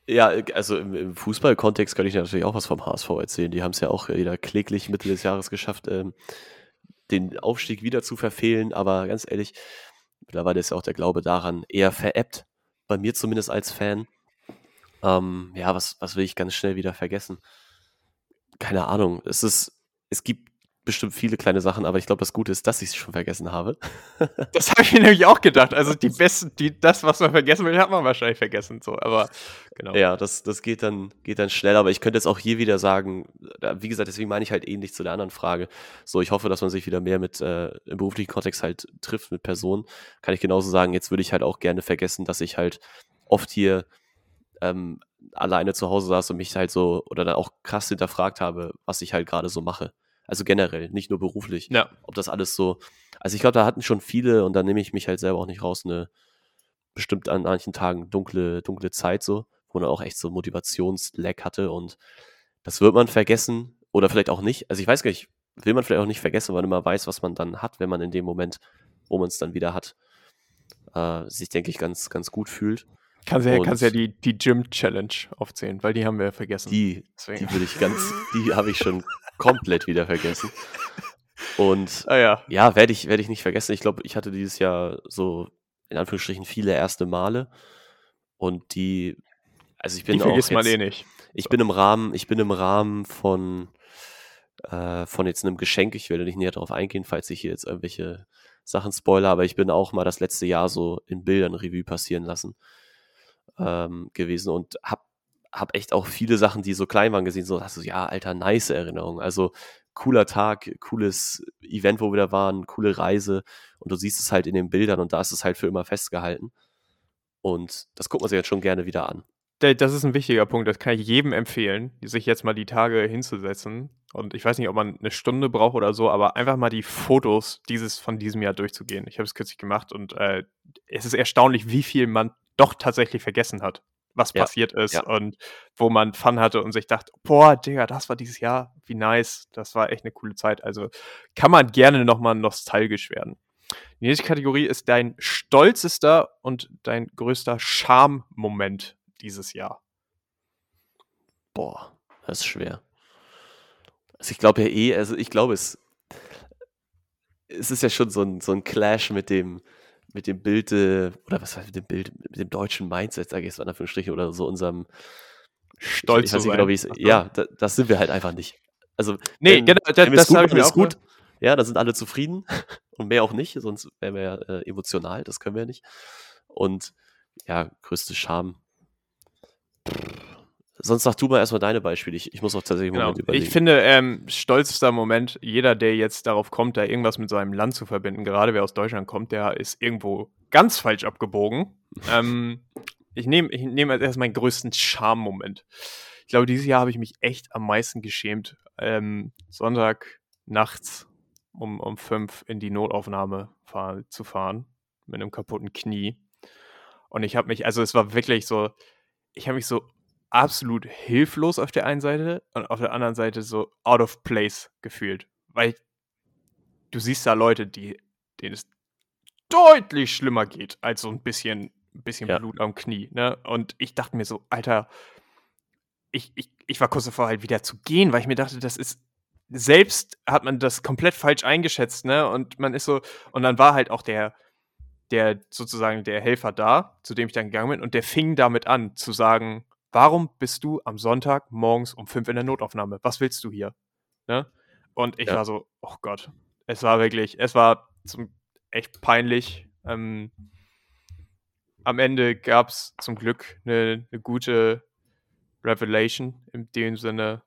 Ja, also im, im Fußballkontext kann ich natürlich auch was vom HSV erzählen. Die haben es ja auch wieder kläglich Mitte des Jahres geschafft, ähm, den Aufstieg wieder zu verfehlen. Aber ganz ehrlich, mittlerweile ist ja auch der Glaube daran eher veräppt. Bei mir zumindest als Fan. Ähm, ja, was, was will ich ganz schnell wieder vergessen? Keine Ahnung. Es ist, es gibt bestimmt viele kleine Sachen, aber ich glaube, das Gute ist, dass ich es schon vergessen habe. das habe ich nämlich auch gedacht. Also die besten, die, das, was man vergessen will, hat man wahrscheinlich vergessen. So, aber genau. Ja, das, das geht dann, geht dann schnell, aber ich könnte jetzt auch hier wieder sagen, wie gesagt, deswegen meine ich halt ähnlich zu der anderen Frage. So, ich hoffe, dass man sich wieder mehr mit äh, im beruflichen Kontext halt trifft mit Personen. Kann ich genauso sagen, jetzt würde ich halt auch gerne vergessen, dass ich halt oft hier ähm, alleine zu Hause saß und mich halt so oder dann auch krass hinterfragt habe, was ich halt gerade so mache. Also generell, nicht nur beruflich. Ja. Ob das alles so. Also ich glaube, da hatten schon viele, und da nehme ich mich halt selber auch nicht raus, eine bestimmt an manchen Tagen dunkle, dunkle Zeit so, wo man auch echt so Motivationslack hatte und das wird man vergessen oder vielleicht auch nicht. Also ich weiß gar nicht, will man vielleicht auch nicht vergessen, weil man immer weiß, was man dann hat, wenn man in dem Moment, wo man es dann wieder hat, äh, sich, denke ich, ganz, ganz gut fühlt. Kannst ja, kannst ja die, die Gym-Challenge aufzählen, weil die haben wir vergessen. Die, die würde ich ganz, die habe ich schon komplett wieder vergessen. Und ah, ja, ja werde ich, werd ich nicht vergessen. Ich glaube, ich hatte dieses Jahr so in Anführungsstrichen viele erste Male. Und die, also ich bin die vergisst man eh nicht. Ich bin im Rahmen, ich bin im Rahmen von, äh, von jetzt einem Geschenk. Ich werde nicht näher darauf eingehen, falls ich hier jetzt irgendwelche Sachen spoiler, aber ich bin auch mal das letzte Jahr so in Bildern Revue passieren lassen ähm, gewesen und habe hab echt auch viele Sachen, die so klein waren, gesehen, so, also, ja, alter, nice Erinnerung. Also cooler Tag, cooles Event, wo wir da waren, coole Reise und du siehst es halt in den Bildern und da ist es halt für immer festgehalten. Und das guckt man sich jetzt schon gerne wieder an. Das ist ein wichtiger Punkt, das kann ich jedem empfehlen, sich jetzt mal die Tage hinzusetzen. Und ich weiß nicht, ob man eine Stunde braucht oder so, aber einfach mal die Fotos dieses von diesem Jahr durchzugehen. Ich habe es kürzlich gemacht und äh, es ist erstaunlich, wie viel man doch tatsächlich vergessen hat, was ja, passiert ist ja. und wo man Fun hatte und sich dachte, boah, Digga, das war dieses Jahr, wie nice, das war echt eine coole Zeit. Also kann man gerne nochmal nostalgisch werden. Die nächste Kategorie ist dein stolzester und dein größter Charme-Moment dieses Jahr. Boah, das ist schwer. Also ich glaube ja eh, also ich glaube es, es ist ja schon so ein, so ein Clash mit dem, mit dem Bild, äh, oder was heißt mit dem Bild, mit dem deutschen Mindset, sage ich jetzt mal in Anführungsstrichen, oder so unserem Stolz ich, ich zu sein. Genau, ja, da, das sind wir halt einfach nicht. Also, nee, wenn, genau, wenn das, das ist gut. Ja, da sind alle zufrieden und mehr auch nicht, sonst wären wir ja äh, emotional, das können wir ja nicht. Und ja, größte Scham. Sonst sag du mal erstmal deine Beispiele. Ich, ich muss auch tatsächlich Genau. Moment überlegen. Ich finde, ähm, stolzester Moment, jeder, der jetzt darauf kommt, da irgendwas mit seinem Land zu verbinden, gerade wer aus Deutschland kommt, der ist irgendwo ganz falsch abgebogen. ähm, ich nehme ich nehm als erstes meinen größten Charme-Moment. Ich glaube, dieses Jahr habe ich mich echt am meisten geschämt. Ähm, Sonntag nachts um, um fünf in die Notaufnahme fahr zu fahren mit einem kaputten Knie. Und ich habe mich, also es war wirklich so, ich habe mich so absolut hilflos auf der einen Seite und auf der anderen Seite so out of place gefühlt. Weil du siehst da Leute, die, denen es deutlich schlimmer geht als so ein bisschen, bisschen Ja. Blut am Knie. Ne? Und ich dachte mir so, Alter, ich, ich, ich war kurz davor, halt wieder zu gehen, weil ich mir dachte, das ist. Selbst hat man das komplett falsch eingeschätzt, ne? Und man ist so, und dann war halt auch der, der sozusagen der Helfer da, zu dem ich dann gegangen bin, und der fing damit an zu sagen, warum bist du am Sonntag morgens um fünf in der Notaufnahme? Was willst du hier? Ne? Und ich Ja. war so, oh Gott, es war wirklich, es war zum, echt peinlich. Ähm, am Ende gab es zum Glück eine, eine gute Revelation in dem Sinne,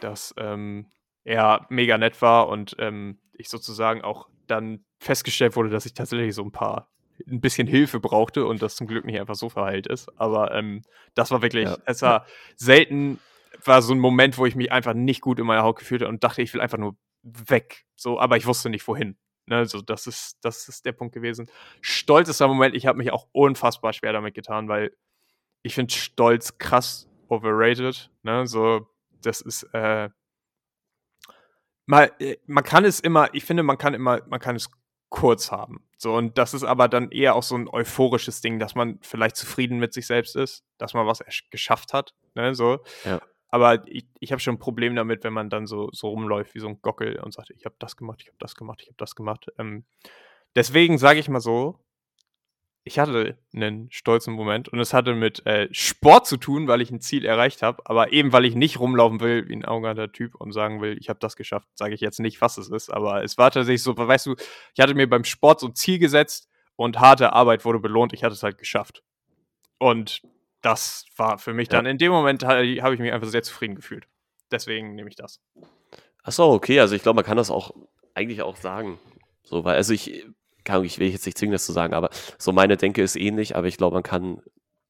dass ähm, er mega nett war und ähm, ich sozusagen auch dann festgestellt wurde, dass ich tatsächlich so ein paar ein bisschen Hilfe brauchte und das zum Glück nicht einfach so verheilt ist. Aber ähm, das war wirklich, Ja. es war selten, war so ein Moment, wo ich mich einfach nicht gut in meiner Haut gefühlt habe und dachte, ich will einfach nur weg. So, aber ich wusste nicht wohin. Ne, so, das ist, das ist der Punkt gewesen. Stolzester Moment, ich habe mich auch unfassbar schwer damit getan, weil ich finde Stolz krass overrated. Ne, so, das ist, äh, mal, äh, man kann es immer, ich finde, man kann immer, man kann es kurz haben. So, und das ist aber dann eher auch so ein euphorisches Ding, dass man vielleicht zufrieden mit sich selbst ist, dass man was geschafft hat. Ne, so. Ja. Aber ich, ich habe schon ein Problem damit, wenn man dann so, so rumläuft wie so ein Gockel und sagt, ich habe das gemacht, ich habe das gemacht, ich habe das gemacht. Ähm, deswegen sage ich mal so, ich hatte einen stolzen Moment und es hatte mit äh, Sport zu tun, weil ich ein Ziel erreicht habe, aber eben weil ich nicht rumlaufen will wie ein arroganter Typ und sagen will, ich habe das geschafft, sage ich jetzt nicht, was es ist, aber es war tatsächlich so, weißt du, ich hatte mir beim Sport so ein Ziel gesetzt und harte Arbeit wurde belohnt, ich hatte es halt geschafft. Und das war für mich Ja. dann in dem Moment ha- habe ich mich einfach sehr zufrieden gefühlt. Deswegen nehme ich das. Achso, okay, also ich glaube, man kann das auch eigentlich auch sagen. So, weil, also ich, keine Ahnung, ich will jetzt nicht zwingen, das zu sagen, aber so meine Denke ist ähnlich, aber ich glaube, man kann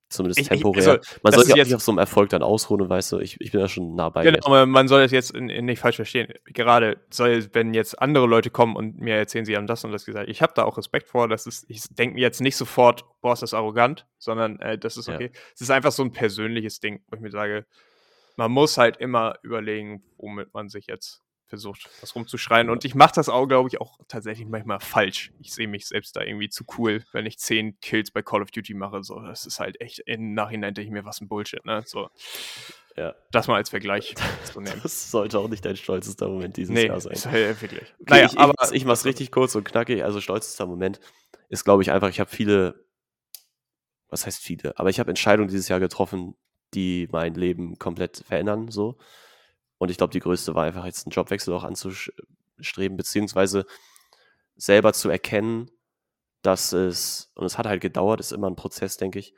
zumindest Ich- ich- temporär, also, man das soll ist sich auch jetzt- nicht auf so einem Erfolg dann ausruhen, weißt du, ich, ich bin da schon nah bei. Genau, aber man soll es jetzt in, in nicht falsch verstehen. Gerade soll, wenn jetzt andere Leute kommen und mir erzählen, sie haben das und das gesagt, ich habe da auch Respekt vor. Das ist, ich denke mir jetzt nicht sofort, boah, ist das arrogant, sondern äh, das ist Ja. okay. Es ist einfach so ein persönliches Ding, wo ich mir sage, man muss halt immer überlegen, womit man sich jetzt versucht, was rumzuschreien. Und ich mache das auch, glaube ich, auch tatsächlich manchmal falsch. Ich sehe mich selbst da irgendwie zu cool, wenn ich zehn Kills bei Call of Duty mache. So, das ist halt echt im Nachhinein denke ich mir, was ein Bullshit, ne? So, Ja. das mal als Vergleich zu nehmen. Das sollte auch nicht dein stolzester Moment dieses Nee, Jahr sein. ist halt wirklich. Okay, naja, ich, ich, aber mach's- ich mach's richtig kurz und knackig. Also stolzester Moment ist, glaube ich, einfach, ich habe viele, was heißt viele, aber ich habe Entscheidungen dieses Jahr getroffen, die mein Leben komplett verändern, so. Und ich glaube, die größte war einfach jetzt einen Jobwechsel auch anzustreben, beziehungsweise selber zu erkennen, dass es, und es hat halt gedauert, ist immer ein Prozess, denke ich,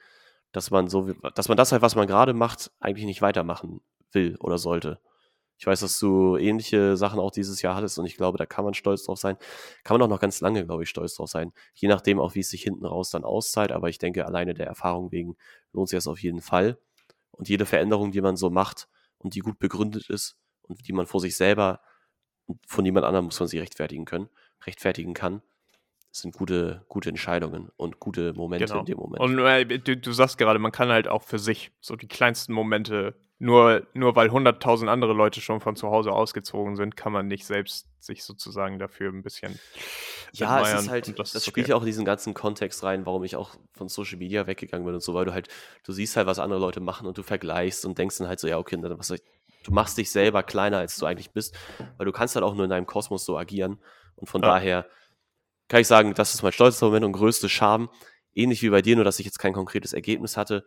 dass man so, dass man das halt, was man gerade macht, eigentlich nicht weitermachen will oder sollte. Ich weiß, dass du ähnliche Sachen auch dieses Jahr hattest und ich glaube, da kann man stolz drauf sein. Kann man auch noch ganz lange, glaube ich, stolz drauf sein. Je nachdem auch, wie es sich hinten raus dann auszahlt. Aber ich denke, alleine der Erfahrung wegen lohnt sich das auf jeden Fall. Und jede Veränderung, die man so macht und die gut begründet ist und die man vor sich selber und von jemand anderem muss man sie rechtfertigen können, rechtfertigen kann, sind gute, gute Entscheidungen und gute Momente Genau. in dem Moment. Und äh, du, du sagst gerade, man kann halt auch für sich so die kleinsten Momente, nur, nur weil hunderttausend andere Leute schon von zu Hause ausgezogen sind, kann man nicht selbst sich sozusagen dafür ein bisschen. Ja, es ist halt, das, ist spielt okay. ja auch in diesen ganzen Kontext rein, warum ich auch von Social Media weggegangen bin und so, weil du halt, du siehst halt, was andere Leute machen und du vergleichst und denkst dann halt so, ja, okay, dann was soll ich, du machst dich selber kleiner, als du eigentlich bist, weil du kannst halt auch nur in deinem Kosmos so agieren und von Ja. daher kann ich sagen, das ist mein stolzester Moment und größte Scham, ähnlich wie bei dir, nur dass ich jetzt kein konkretes Ergebnis hatte.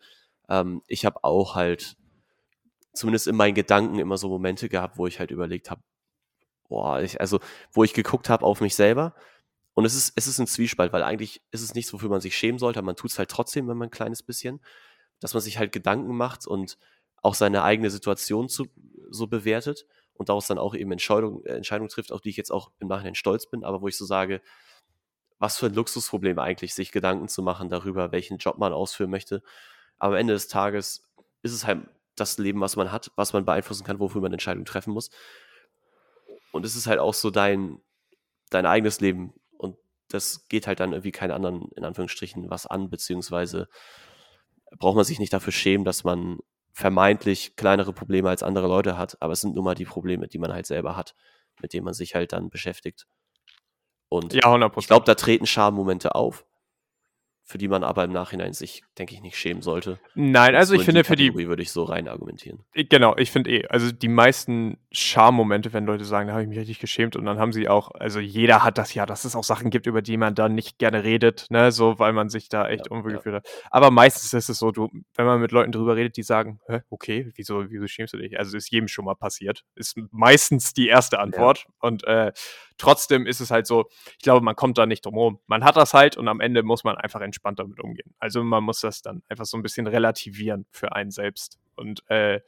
Ähm, ich habe auch halt zumindest in meinen Gedanken immer so Momente gehabt, wo ich halt überlegt habe, boah, ich, also wo ich geguckt habe auf mich selber und es ist, es ist ein Zwiespalt, weil eigentlich ist es nichts, wofür man sich schämen sollte, aber man tut es halt trotzdem, wenn man ein kleines bisschen, dass man sich halt Gedanken macht und auch seine eigene Situation zu, so bewertet und daraus dann auch eben Entscheidungen äh, Entscheidung trifft, auf die ich jetzt auch im Nachhinein stolz bin, aber wo ich so sage, was für ein Luxusproblem eigentlich, sich Gedanken zu machen darüber, welchen Job man ausführen möchte. Aber am Ende des Tages ist es halt das Leben, was man hat, was man beeinflussen kann, wofür man Entscheidungen treffen muss. Und es ist halt auch so dein, dein eigenes Leben. Und das geht halt dann irgendwie keinen anderen, in Anführungsstrichen, was an, beziehungsweise braucht man sich nicht dafür schämen, dass man vermeintlich kleinere Probleme als andere Leute hat, aber es sind nun mal die Probleme, die man halt selber hat, mit denen man sich halt dann beschäftigt. Und Ja, 100 ich glaube, da treten Schammomente auf, für die man aber im Nachhinein sich, denke ich, nicht schämen sollte. Nein, also So ich in finde für die, Kategorie würde ich so rein argumentieren. Genau, ich finde eh, also die meisten Schammomente, wenn Leute sagen, da habe ich mich richtig geschämt und dann haben sie auch, also jeder hat das ja, dass es auch Sachen gibt, über die man dann nicht gerne redet, ne, so, weil man sich da echt Ja, unwohl ja. gefühlt hat. Aber meistens ist es so, du, wenn man mit Leuten drüber redet, die sagen, Hä, okay, wieso, wieso schämst du dich? Also ist jedem schon mal passiert. Ist meistens die erste Antwort und äh, trotzdem ist es halt so, ich glaube, man kommt da nicht drum herum. Man hat das halt und am Ende muss man einfach entspannt damit umgehen. Also man muss das dann einfach so ein bisschen relativieren für einen selbst. Und äh,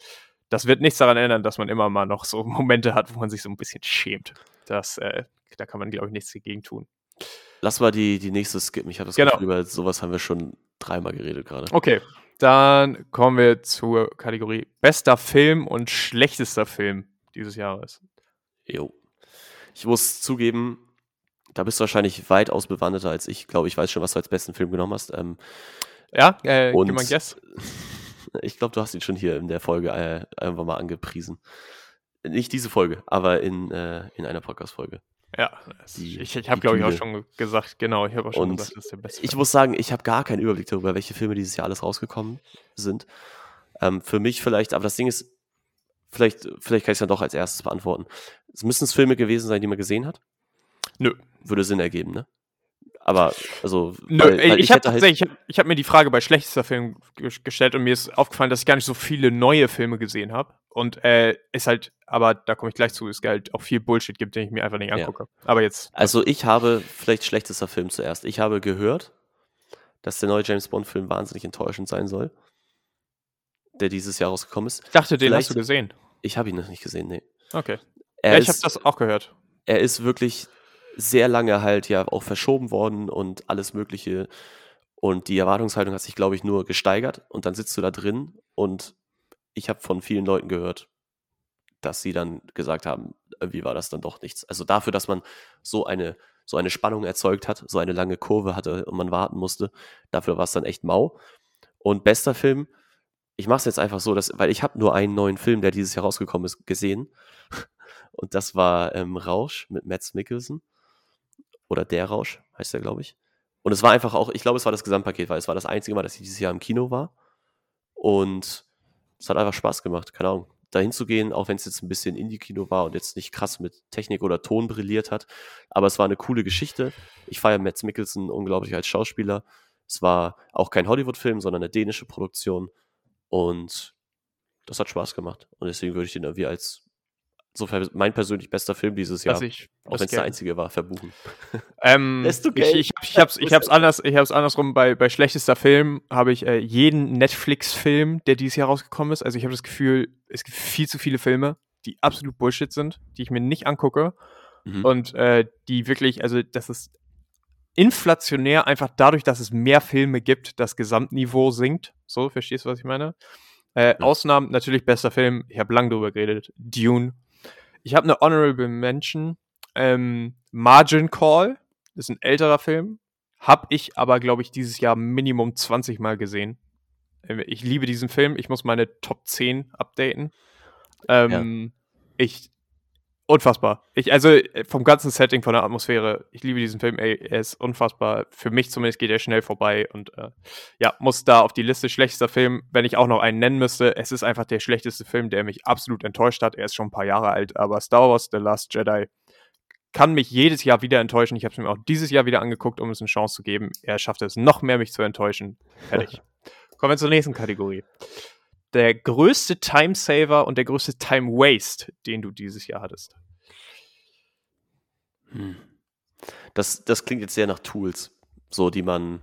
das wird nichts daran ändern, dass man immer mal noch so Momente hat, wo man sich so ein bisschen schämt. Das, äh, da kann man, glaube ich, nichts dagegen tun. Lass mal die, die nächste skippen. Ich habe das Genau. Gefühl, über sowas haben wir schon dreimal geredet gerade. Okay, dann kommen wir zur Kategorie bester Film und schlechtester Film dieses Jahres. Jo. Ich muss zugeben, da bist du wahrscheinlich weitaus bewanderter als ich. Ich glaube, ich weiß schon, was du als besten Film genommen hast. Ähm, Ja, äh, Und- gib Guess. ich glaube, du hast ihn schon hier in der Folge äh, einfach mal angepriesen. Nicht diese Folge, aber in, äh, in einer Podcast-Folge. Ja, Die- ich, ich habe, glaube ich, auch schon gesagt, genau, ich habe auch schon Und gesagt, das ist der beste Ich Film. muss sagen, ich habe gar keinen Überblick darüber, welche Filme dieses Jahr alles rausgekommen sind. Ähm, für mich vielleicht, aber das Ding ist, vielleicht, vielleicht kann ich es ja doch als erstes beantworten. Es müssen es Filme gewesen sein, die man gesehen hat. Nö. Würde Sinn ergeben, ne? Aber, also, Nö, weil- weil ich habe hätte halt- ich habe ich hab mir die Frage bei schlechtester Film ges- gestellt und mir ist aufgefallen, dass ich gar nicht so viele neue Filme gesehen habe. Und äh, ist halt, aber da komme ich gleich zu, es halt auch viel Bullshit gibt, den ich mir einfach nicht Ja. angucke. Aber jetzt, Also ich habe vielleicht schlechtester Film zuerst. Ich habe gehört, dass der neue James Bond-Film wahnsinnig enttäuschend sein soll, der dieses Jahr rausgekommen ist. ich dachte, den vielleicht- hast du gesehen. Ich habe ihn noch nicht gesehen, nee. Okay. Ja, ich habe das auch gehört. er ist wirklich sehr lange halt ja auch verschoben worden und alles Mögliche. Und die Erwartungshaltung hat sich, glaube ich, nur gesteigert. Und dann sitzt du da drin und ich habe von vielen Leuten gehört, dass sie dann gesagt haben, irgendwie war das dann doch nichts. Also dafür, dass man so eine, so eine Spannung erzeugt hat, so eine lange Kurve hatte und man warten musste, dafür war es dann echt mau. Und bester Film, ich mache es jetzt einfach so, dass, weil ich habe nur einen neuen Film, der dieses Jahr rausgekommen ist, gesehen. Und das war ähm, Rausch mit Mads Mikkelsen. Oder Der Rausch, heißt der, glaube ich. Und es war einfach auch, ich glaube, es war das Gesamtpaket, weil es war das einzige Mal, dass ich dieses Jahr im Kino war. Und es hat einfach Spaß gemacht, keine Ahnung. Dahin zu gehen, auch wenn es jetzt ein bisschen Indie-Kino war und jetzt nicht krass mit Technik oder Ton brilliert hat. Aber es war eine coole Geschichte. Ich feiere Mads Mikkelsen unglaublich als Schauspieler. Es war auch kein Hollywood-Film, sondern eine dänische Produktion. Und das hat Spaß gemacht. Und deswegen würde ich den irgendwie als so mein persönlich bester Film dieses Jahr, ich auch wenn es der einzige war, verbuchen. Ähm, du ich, ich, ich hab's, ich hab's anders, ich hab's andersrum. Bei, bei schlechtester Film habe ich äh, jeden Netflix-Film, der dieses Jahr rausgekommen ist. Also ich habe das Gefühl, es gibt viel zu viele Filme, die absolut Bullshit sind, die ich mir nicht angucke Mhm. und äh, die wirklich, also das ist inflationär einfach dadurch, dass es mehr Filme gibt, das Gesamtniveau sinkt. So, verstehst du, was ich meine? Äh, Ja. Ausnahmen, natürlich bester Film, ich habe lang drüber geredet, Dune. Ich habe eine Honorable Mention, ähm, Margin Call, ist ein älterer Film, habe ich aber, glaube ich, dieses Jahr Minimum 20 Mal gesehen. Ähm, Ich liebe diesen Film, ich muss meine Top 10 updaten. Ähm, Ich, unfassbar. Ich, also äh, vom ganzen Setting, von der Atmosphäre, ich liebe diesen Film, ey, er ist unfassbar. Für mich zumindest geht er schnell vorbei und äh, ja, muss da auf die Liste schlechtester Film, wenn ich auch noch einen nennen müsste. Es ist einfach der schlechteste Film, der mich absolut enttäuscht hat. Er ist schon ein paar Jahre alt, aber Star Wars The Last Jedi kann mich jedes Jahr wieder enttäuschen. Ich habe es mir auch dieses Jahr wieder angeguckt, um es eine Chance zu geben. Er schafft es noch mehr, mich zu enttäuschen. Fertig. Kommen wir zur nächsten Kategorie. Der größte Timesaver und der größte Time Waste, den du dieses Jahr hattest. Hm. Das, das klingt jetzt sehr nach Tools, so die man,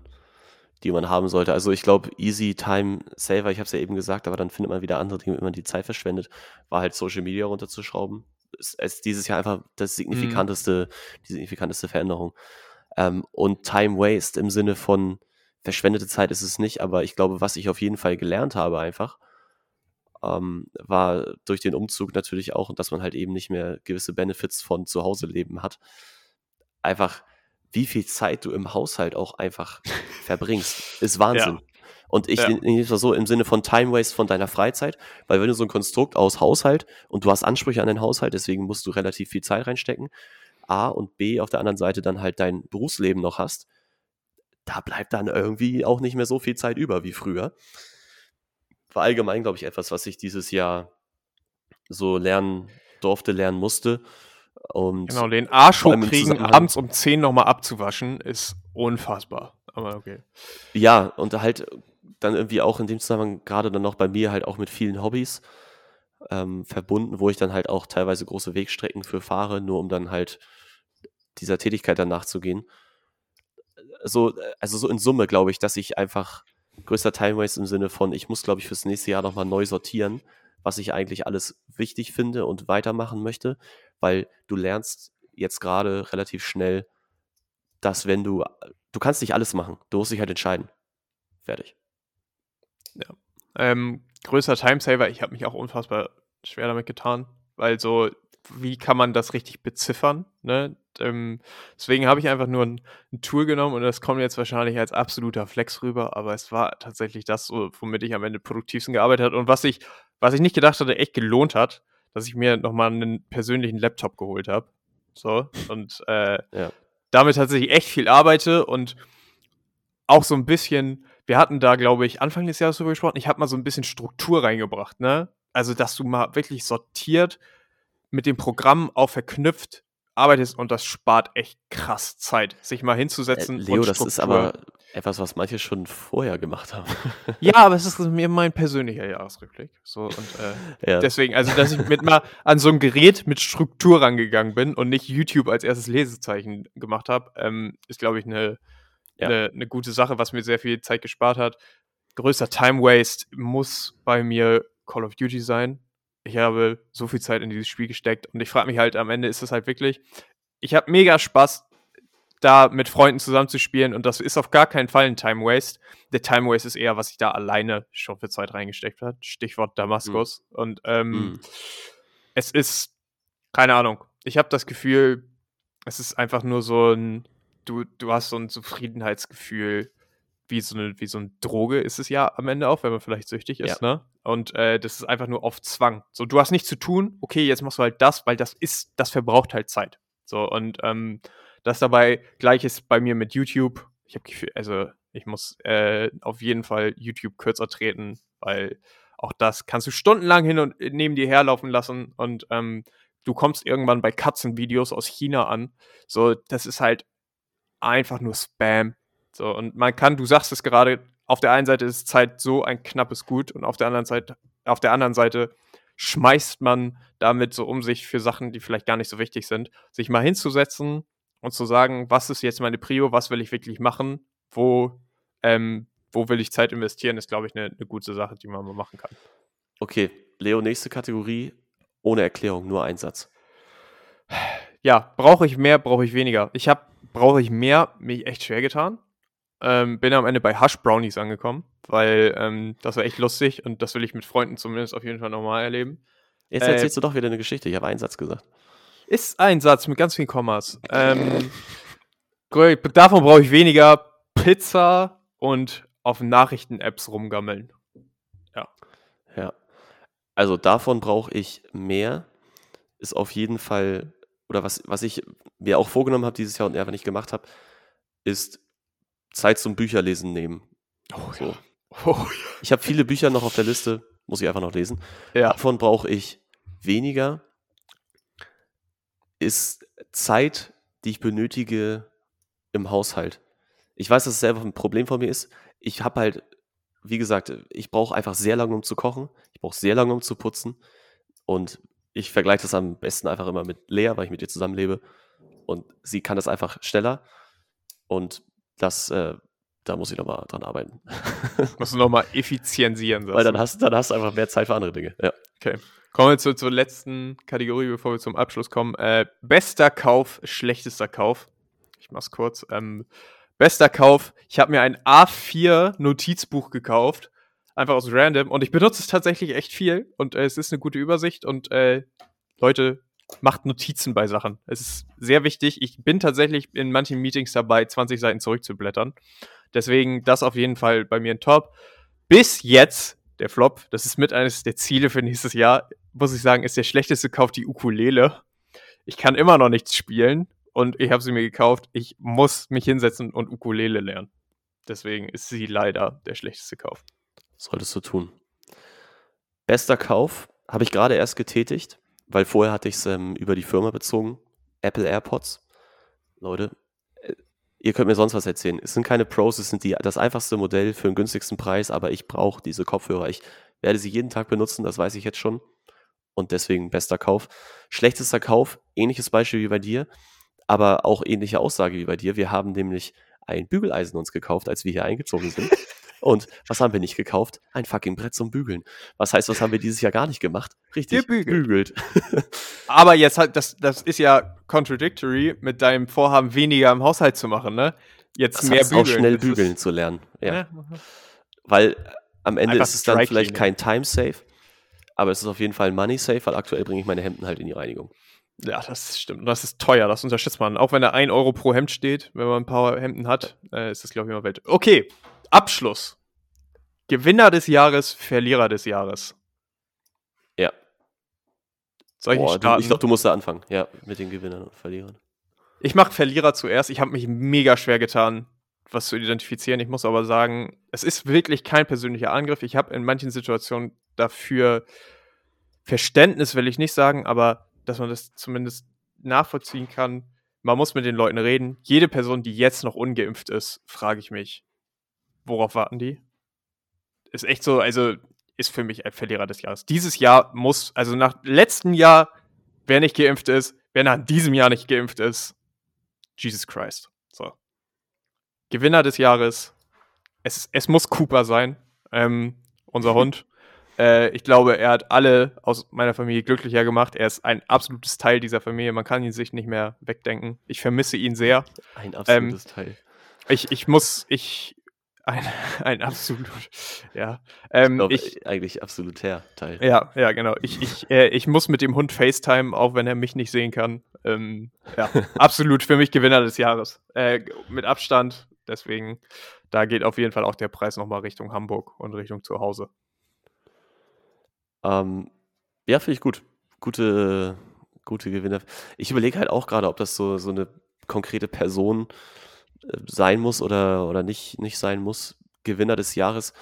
die man haben sollte. Also ich glaube, Easy Time Saver, ich habe es ja eben gesagt, aber dann findet man wieder andere Dinge, wenn man die Zeit verschwendet, war halt Social Media runterzuschrauben. Ist dieses Jahr einfach das signifikanteste, die signifikanteste Veränderung. Ähm, und Time Waste im Sinne von verschwendete Zeit ist es nicht, aber ich glaube, was ich auf jeden Fall gelernt habe einfach, ähm, war durch den Umzug natürlich auch, dass man halt eben nicht mehr gewisse Benefits von zu Hause leben hat. Einfach, wie viel Zeit du im Haushalt auch einfach verbringst, ist Wahnsinn. Und ich Ja. nehme es mal so im Sinne von Time Waste von deiner Freizeit, weil wenn du so ein Konstrukt aus Haushalt und du hast Ansprüche an den Haushalt, deswegen musst du relativ viel Zeit reinstecken, A und B auf der anderen Seite dann halt dein Berufsleben noch hast, da bleibt dann irgendwie auch nicht mehr so viel Zeit über wie früher. War allgemein, glaube ich, etwas, was ich dieses Jahr so lernen durfte, lernen musste. Und Genau, den Arsch hochkriegen, abends um 10 nochmal abzuwaschen, ist unfassbar. Aber okay. ja, und halt dann irgendwie auch in dem Zusammenhang gerade dann noch bei mir halt auch mit vielen Hobbys ähm, verbunden, wo ich dann halt auch teilweise große Wegstrecken für fahre, nur um dann halt dieser Tätigkeit dann nachzugehen. So, also so in Summe glaube ich, dass ich einfach größter Time Waste im Sinne von, ich muss, glaube ich, fürs nächste Jahr nochmal neu sortieren, was ich eigentlich alles wichtig finde und weitermachen möchte, weil du lernst jetzt gerade relativ schnell, dass wenn du, du kannst nicht alles machen, du musst dich halt entscheiden. Fertig. Ähm, größter Timesaver, ich habe mich auch unfassbar schwer damit getan, weil so, wie kann man das richtig beziffern? Ne? Ähm, deswegen habe ich einfach nur ein, ein Tool genommen und das kommt jetzt wahrscheinlich als absoluter Flex rüber, aber es war tatsächlich das, womit ich am Ende produktivsten gearbeitet habe und was ich, was ich nicht gedacht hatte, echt gelohnt hat, dass ich mir nochmal einen persönlichen Laptop geholt habe. So, und äh, Ja. damit tatsächlich echt viel arbeite und auch so ein bisschen, wir hatten da, glaube ich, Anfang des Jahres drüber gesprochen, ich habe mal so ein bisschen Struktur reingebracht, ne? Also, dass du mal wirklich sortiert mit dem Programm auch verknüpft arbeitest und das spart echt krass Zeit, sich mal Äh, hinzusetzen. Leo, und das ist aber etwas, was manche schon vorher gemacht haben. Ja, aber es ist mir mein persönlicher Jahresrückblick. So, und äh, ja. deswegen, also, dass ich mit mal an so ein Gerät mit Struktur rangegangen bin und nicht YouTube als erstes Lesezeichen gemacht habe, ähm, ist, glaube ich, eine Ja. eine eine gute Sache, was mir sehr viel Zeit gespart hat. Größter Time Waste muss bei mir Call of Duty sein. Ich habe so viel Zeit in dieses Spiel gesteckt und ich frage mich halt am Ende, ist das halt wirklich. Ich habe mega Spaß, da mit Freunden zusammenzuspielen und das ist auf gar keinen Fall ein Time Waste. Der Time Waste ist eher, was ich da alleine schon für Zeit reingesteckt habe. Stichwort Damaskus. Und ähm, Mm. es ist, keine Ahnung, ich habe das Gefühl, es ist einfach nur so ein, du, du hast so ein Zufriedenheitsgefühl, wie so, eine, wie so eine Droge ist es ja am Ende auch, wenn man vielleicht süchtig ist, ne? Und äh, das ist einfach nur auf Zwang. So, du hast nichts zu tun, okay, jetzt machst du halt das, weil das ist, das verbraucht halt Zeit. So, und ähm, das dabei gleich ist bei mir mit YouTube. Ich habe Gefühl, also ich muss äh, auf jeden Fall YouTube kürzer treten, weil auch das kannst du stundenlang hin und neben dir herlaufen lassen und ähm, du kommst irgendwann bei Katzenvideos aus China an. So, das ist halt einfach nur Spam. So, und man kann, du sagst es gerade, auf der einen Seite ist Zeit so ein knappes Gut und auf der anderen Seite, auf der anderen Seite schmeißt man damit so um sich für Sachen, die vielleicht gar nicht so wichtig sind, sich mal hinzusetzen und zu sagen, was ist jetzt meine Prio, was will ich wirklich machen, wo, ähm, wo will ich Zeit investieren, ist, glaube ich, eine ne gute Sache, die man mal machen kann. Okay, Leo, nächste Kategorie. Ohne Erklärung, nur ein Satz. Ja, brauche ich mehr, brauche ich weniger. Ich habe, brauche ich mehr, mich echt schwer getan. Ähm, bin am Ende bei Hush Brownies angekommen, weil ähm, das war echt lustig und das will ich mit Freunden zumindest auf jeden Fall nochmal erleben. Jetzt Äh, erzählst du doch wieder eine Geschichte. Ich habe einen Satz gesagt. Ist ein Satz mit ganz vielen Kommas. Ähm, davon brauche ich weniger Pizza und auf Nachrichten-Apps rumgammeln. Ja. Also davon brauche ich mehr. Ist auf jeden Fall, oder was, was ich mir auch vorgenommen habe dieses Jahr und einfach nicht gemacht habe, ist Zeit zum Bücherlesen nehmen. Oh, So. Oh, Ich habe viele Bücher noch auf der Liste, muss ich einfach noch lesen. ja. Davon brauche ich weniger. Ist Zeit, die ich benötige im Haushalt. Ich weiß, dass es selber ein Problem von mir ist. Ich habe halt, wie gesagt, ich brauche einfach sehr lange, um zu kochen. Ich brauche sehr lange, um zu putzen. Und ich vergleiche das am besten einfach immer mit Lea, weil ich mit ihr zusammenlebe. Und sie kann das einfach schneller. Und das äh, da muss ich nochmal dran arbeiten. Musst du nochmal effizienzieren. Weil dann hast, dann hast du einfach mehr Zeit für andere Dinge. Ja. Okay. Kommen wir zu, zur letzten Kategorie, bevor wir zum Abschluss kommen. Äh, bester Kauf, schlechtester Kauf. Ich mach's kurz. Ähm, bester Kauf. Ich habe mir ein A4 Notizbuch gekauft. Einfach aus random. Und ich benutze es tatsächlich echt viel. Und äh, es ist eine gute Übersicht. Und äh, Leute, macht Notizen bei Sachen. Es ist sehr wichtig. Ich bin tatsächlich in manchen Meetings dabei, 20 Seiten zurückzublättern. Deswegen das auf jeden Fall bei mir ein Top. Bis jetzt der Flop, das ist mit eines der Ziele für nächstes Jahr, muss ich sagen, ist der schlechteste Kauf die Ukulele. Ich kann immer noch nichts spielen und ich habe sie mir gekauft. Ich muss mich hinsetzen und Ukulele lernen. Deswegen ist sie leider der schlechteste Kauf. Solltest du tun. Bester Kauf habe ich gerade erst getätigt, weil vorher hatte ich es ähm, über die Firma bezogen. Apple AirPods. Leute, ihr könnt mir sonst was erzählen. Es sind keine Pros, es sind die, das einfachste Modell für den günstigsten Preis, aber ich brauche diese Kopfhörer. Ich werde sie jeden Tag benutzen, das weiß ich jetzt schon. Und deswegen bester Kauf. Schlechtester Kauf, ähnliches Beispiel wie bei dir, aber auch ähnliche Aussage wie bei dir. Wir haben nämlich ein Bügeleisen uns gekauft, als wir hier eingezogen sind. Und was haben wir nicht gekauft? Ein fucking Brett zum Bügeln. Was heißt, was haben wir dieses Jahr gar nicht gemacht? Richtig, gebügelt. Aber jetzt halt, das, das ist ja contradictory mit deinem Vorhaben, weniger im Haushalt zu machen, ne? Jetzt das mehr heißt, bügeln. auch schnell bügeln zu lernen. Ja. ja. Weil am Ende Einfach ist es dann vielleicht kein Time-Safe, aber es ist auf jeden Fall ein Money-Safe, weil aktuell bringe ich meine Hemden halt in die Reinigung. Ja, das stimmt. Das ist teuer, das unterschätzt man. Auch wenn da 1 Euro pro Hemd steht, wenn man ein paar Hemden hat, äh, ist das, glaube ich, immer Welt. Okay, Abschluss. Gewinner des Jahres, Verlierer des Jahres. Ja. Soll ich Boah, starten? Du, ich glaube, du musst da anfangen. Ja, mit den Gewinnern und Verlierern. Ich mache Verlierer zuerst. Ich habe mich mega schwer getan, was zu identifizieren. Ich muss aber sagen, es ist wirklich kein persönlicher Angriff. Ich habe in manchen Situationen dafür Verständnis, will ich nicht sagen, aber dass man das zumindest nachvollziehen kann. Man muss mit den Leuten reden. Jede Person, die jetzt noch ungeimpft ist, frage ich mich, worauf warten die? Ist echt so, also ist für mich ein Verlierer des Jahres. Dieses Jahr muss, also nach letztem Jahr, wer nicht geimpft ist, wer nach diesem Jahr nicht geimpft ist, Jesus Christ. So. Gewinner des Jahres, es, es muss Cooper sein, ähm, unser Hund. Äh, ich glaube, er hat alle aus meiner Familie glücklicher gemacht. Er ist ein absolutes Teil dieser Familie. Man kann ihn sich nicht mehr wegdenken. Ich vermisse ihn sehr. Ein absolutes ähm, Teil. Ich, ich muss, ich, ein, ein absolut, ja. Ähm, ich, glaub, ich eigentlich absolutär Teil. Ja, ja, genau. Ich, ich, äh, ich muss mit dem Hund FaceTime, auch wenn er mich nicht sehen kann. Ähm, ja, absolut für mich Gewinner des Jahres. Äh, mit Abstand. Deswegen, da geht auf jeden Fall auch der Preis nochmal Richtung Hamburg und Richtung zu Hause. Ähm, ja, finde ich gut. Gute, gute Gewinner. Ich überlege halt auch gerade, ob das so, so eine konkrete Person ist sein muss oder, oder nicht, nicht sein muss, Gewinner des Jahres,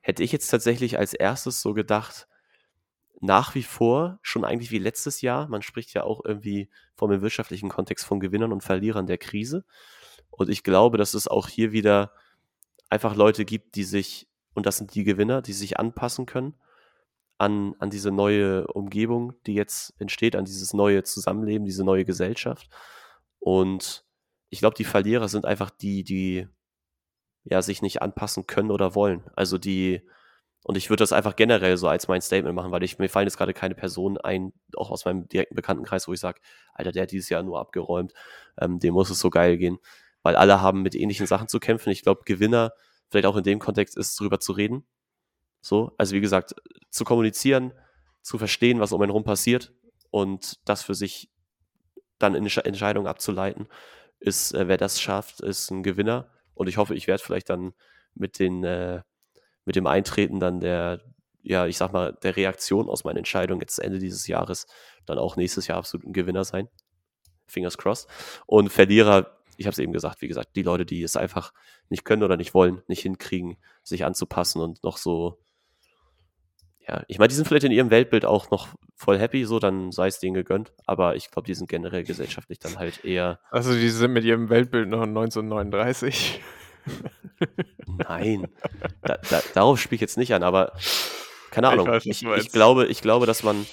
hätte ich jetzt tatsächlich als erstes so gedacht, nach wie vor, schon eigentlich wie letztes Jahr, man spricht ja auch irgendwie vom wirtschaftlichen Kontext von Gewinnern und Verlierern der Krise. Und ich glaube, dass es auch hier wieder einfach Leute gibt, die sich, und das sind die Gewinner, die sich anpassen können an, an diese neue Umgebung, die jetzt entsteht, an dieses neue Zusammenleben, diese neue Gesellschaft. Und ich glaube, die Verlierer sind einfach die, die ja sich nicht anpassen können oder wollen. Also die, und ich würde das einfach generell so als mein Statement machen, weil ich, mir fallen jetzt gerade keine Personen ein, auch aus meinem direkten Bekanntenkreis, wo ich sage, Alter, der hat dieses Jahr nur abgeräumt, ähm, dem muss es so geil gehen. Weil alle haben mit ähnlichen Sachen zu kämpfen. Ich glaube, Gewinner, vielleicht auch in dem Kontext, ist drüber zu reden. So, also wie gesagt, zu kommunizieren, zu verstehen, was um einen rum passiert und das für sich dann in Entscheidungen abzuleiten ist, äh, wer das schafft, ist ein Gewinner. Und ich hoffe, ich werde vielleicht dann mit den, äh, mit dem Eintreten dann der, ja, ich sag mal, der Reaktion aus meiner Entscheidung jetzt Ende dieses Jahres dann auch nächstes Jahr absolut ein Gewinner sein. Fingers crossed. Und Verlierer, ich habe es eben gesagt, wie gesagt, die Leute, die es einfach nicht können oder nicht wollen, nicht hinkriegen, sich anzupassen und noch so ja, ich meine, die sind vielleicht in ihrem Weltbild auch noch voll happy, so, dann sei es denen gegönnt, aber ich glaube, die sind generell gesellschaftlich dann halt eher. Also, die sind mit ihrem Weltbild noch 1939. Nein, da, da, darauf spiele ich jetzt nicht an, aber keine Ahnung. Ich, weiß, ich, ich, glaube, ich glaube, dass man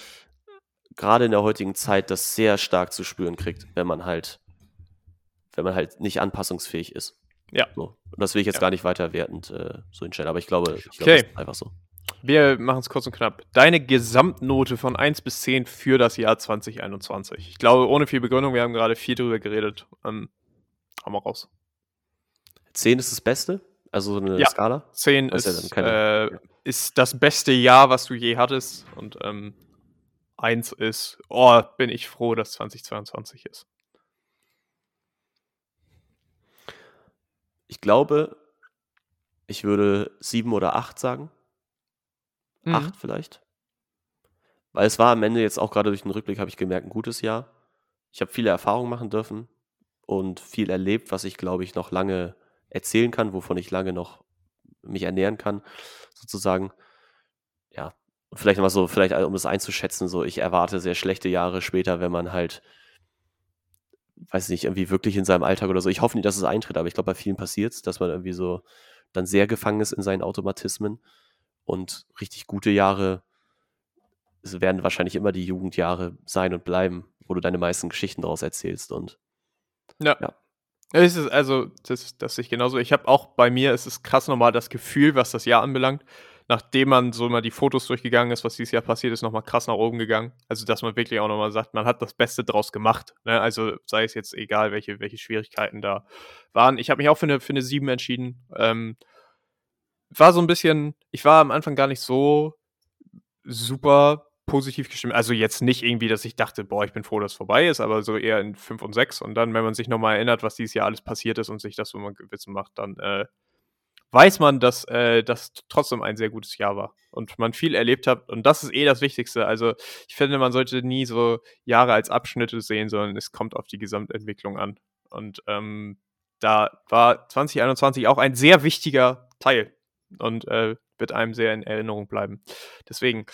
gerade in der heutigen Zeit das sehr stark zu spüren kriegt, wenn man halt, wenn man halt nicht anpassungsfähig ist. Ja. So. Und das will ich jetzt Ja. gar nicht weiter wertend äh, so hinstellen, aber ich glaube, ich glaube, Okay. das ist einfach so. Wir machen es kurz und knapp. Deine Gesamtnote von 1 bis 10 für das Jahr 2021. Ich glaube, ohne viel Begründung, wir haben gerade viel drüber geredet. Ähm, hau mal raus. 10 ist das Beste, also so eine Ja. Skala. 10 Das ist ja keine- äh, ist das beste Jahr, was du je hattest. Und ähm, 1 ist, oh, bin ich froh, dass 2022 ist. Ich glaube, ich würde 7 oder 8 sagen. Mhm. 8 vielleicht. Weil es war am Ende jetzt auch gerade durch den Rückblick, habe ich gemerkt, ein gutes Jahr. Ich habe viele Erfahrungen machen dürfen und viel erlebt, was ich, glaube ich, noch lange erzählen kann, wovon ich lange noch mich ernähren kann, sozusagen. Ja, und vielleicht nochmal so, vielleicht um es einzuschätzen, so, ich erwarte sehr schlechte Jahre später, wenn man halt, weiß nicht, irgendwie wirklich in seinem Alltag oder so. Ich hoffe nicht, dass es eintritt, aber ich glaube, bei vielen passiert es, dass man irgendwie so dann sehr gefangen ist in seinen Automatismen und richtig gute Jahre es werden wahrscheinlich immer die Jugendjahre sein und bleiben, wo du deine meisten Geschichten daraus erzählst. Und Ja. Ja. Es ist also, das, das sehe ich genauso. Ich habe auch bei mir, es ist krass nochmal das Gefühl, was das Jahr anbelangt, nachdem man so mal die Fotos durchgegangen ist, was dieses Jahr passiert ist, nochmal krass nach oben gegangen. Also, dass man wirklich auch nochmal sagt, man hat das Beste draus gemacht. Ne? Also, sei es jetzt egal, welche, welche Schwierigkeiten da waren. Ich habe mich auch für eine, für eine 7 entschieden. Ähm, war so ein bisschen, ich war am Anfang gar nicht so super positiv gestimmt. Also jetzt nicht irgendwie, dass ich dachte, boah, ich bin froh, dass es vorbei ist, aber so eher in 5 und 6. Und dann, wenn man sich nochmal erinnert, was dieses Jahr alles passiert ist und sich das so mal Gewissen macht, dann äh, weiß man, dass äh, das trotzdem ein sehr gutes Jahr war und man viel erlebt hat. Und das ist eh das Wichtigste. Also ich finde, man sollte nie so Jahre als Abschnitte sehen, sondern es kommt auf die Gesamtentwicklung an. Und ähm, da war 2021 auch ein sehr wichtiger Teil und äh, wird einem sehr in Erinnerung bleiben. Deswegen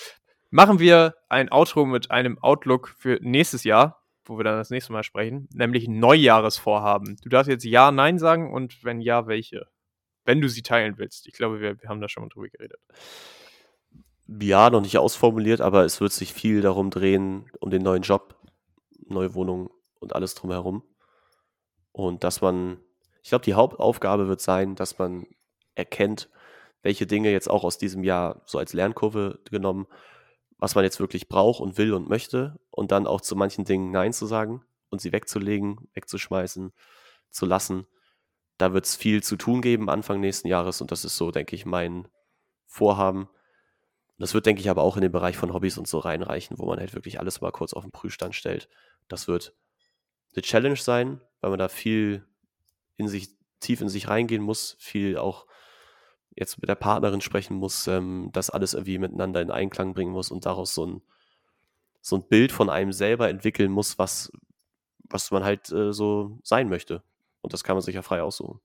machen wir ein Outro mit einem Outlook für nächstes Jahr, wo wir dann das nächste Mal sprechen, nämlich Neujahresvorhaben. Du darfst jetzt Ja, Nein sagen und wenn ja, welche? Wenn du sie teilen willst. Ich glaube, wir, wir haben da schon mal drüber geredet. ja, noch nicht ausformuliert, aber es wird sich viel darum drehen, um den neuen Job, neue Wohnung und alles drumherum. Und dass man, ich glaube, die Hauptaufgabe wird sein, dass man erkennt, welche Dinge jetzt auch aus diesem Jahr so als Lernkurve genommen, was man jetzt wirklich braucht und will und möchte und dann auch zu manchen Dingen Nein zu sagen und sie wegzulegen, wegzuschmeißen, zu lassen. Da wird es viel zu tun geben Anfang nächsten Jahres und das ist so, denke ich, mein Vorhaben. Das wird, denke ich, aber auch in den Bereich von Hobbys und so reinreichen, wo man halt wirklich alles mal kurz auf den Prüfstand stellt. Das wird eine Challenge sein, weil man da viel in sich, tief in sich reingehen muss, viel auch jetzt mit der Partnerin sprechen muss, ähm, das alles irgendwie miteinander in Einklang bringen muss und daraus so ein, so ein Bild von einem selber entwickeln muss, was, was man halt äh, so sein möchte. Und das kann man sich ja frei aussuchen.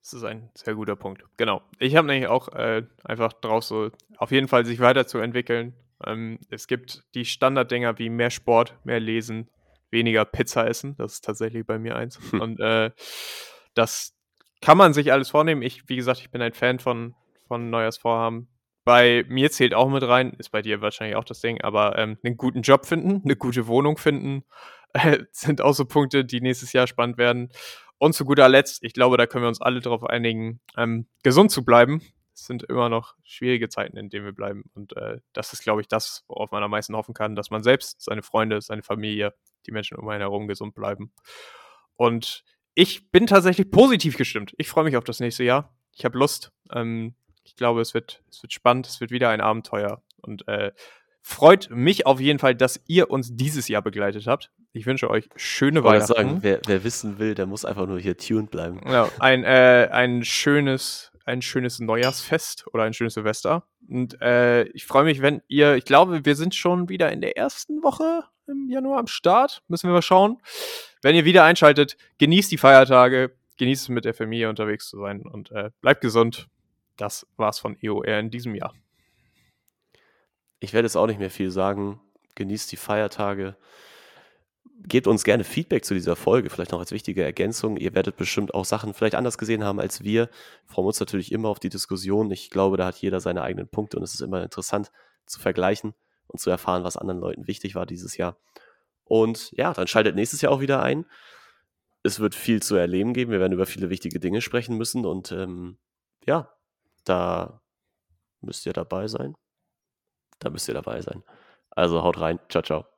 Das ist ein sehr guter Punkt. Genau. Ich habe nämlich auch äh, einfach drauf so, auf jeden Fall sich weiterzuentwickeln. Ähm, es gibt die Standarddinger wie mehr Sport, mehr Lesen, weniger Pizza essen. Das ist tatsächlich bei mir eins. Hm. Und äh, das kann man sich alles vornehmen. Ich, wie gesagt, ich bin ein Fan von, von Neujahrsvorhaben. Bei mir zählt auch mit rein, ist bei dir wahrscheinlich auch das Ding, aber ähm, einen guten Job finden, eine gute Wohnung finden, äh, sind auch so Punkte, die nächstes Jahr spannend werden. Und zu guter Letzt, ich glaube, da können wir uns alle darauf einigen, ähm, gesund zu bleiben. Es sind immer noch schwierige Zeiten, in denen wir bleiben. Und äh, das ist, glaube ich, das, worauf man am meisten hoffen kann, dass man selbst, seine Freunde, seine Familie, die Menschen um einen herum gesund bleiben. Und ich bin tatsächlich positiv gestimmt. Ich freue mich auf das nächste Jahr. Ich habe Lust. Ähm, ich glaube, es wird, es wird spannend. Es wird wieder ein Abenteuer. Und äh, freut mich auf jeden Fall, dass ihr uns dieses Jahr begleitet habt. Ich wünsche euch schöne Weihnachten. sagen, wer, wer wissen will, der muss einfach nur hier tuned bleiben. Ja, ein, äh, ein schönes, ein schönes Neujahrsfest oder ein schönes Silvester. Und äh, ich freue mich, wenn ihr, ich glaube, wir sind schon wieder in der ersten Woche im Januar am Start. Müssen wir mal schauen. Wenn ihr wieder einschaltet, genießt die Feiertage, genießt es mit der Familie unterwegs zu sein und äh, bleibt gesund. Das war's von EOR in diesem Jahr. Ich werde jetzt auch nicht mehr viel sagen. Genießt die Feiertage. Gebt uns gerne Feedback zu dieser Folge, vielleicht noch als wichtige Ergänzung. Ihr werdet bestimmt auch Sachen vielleicht anders gesehen haben als wir. Freuen uns natürlich immer auf die Diskussion. Ich glaube, da hat jeder seine eigenen Punkte und es ist immer interessant zu vergleichen und zu erfahren, was anderen Leuten wichtig war dieses Jahr. Und ja, dann schaltet nächstes Jahr auch wieder ein. es wird viel zu erleben geben. Wir werden über viele wichtige Dinge sprechen müssen und ähm, ja, da müsst ihr dabei sein. Da müsst ihr dabei sein. Also haut rein. Ciao, ciao.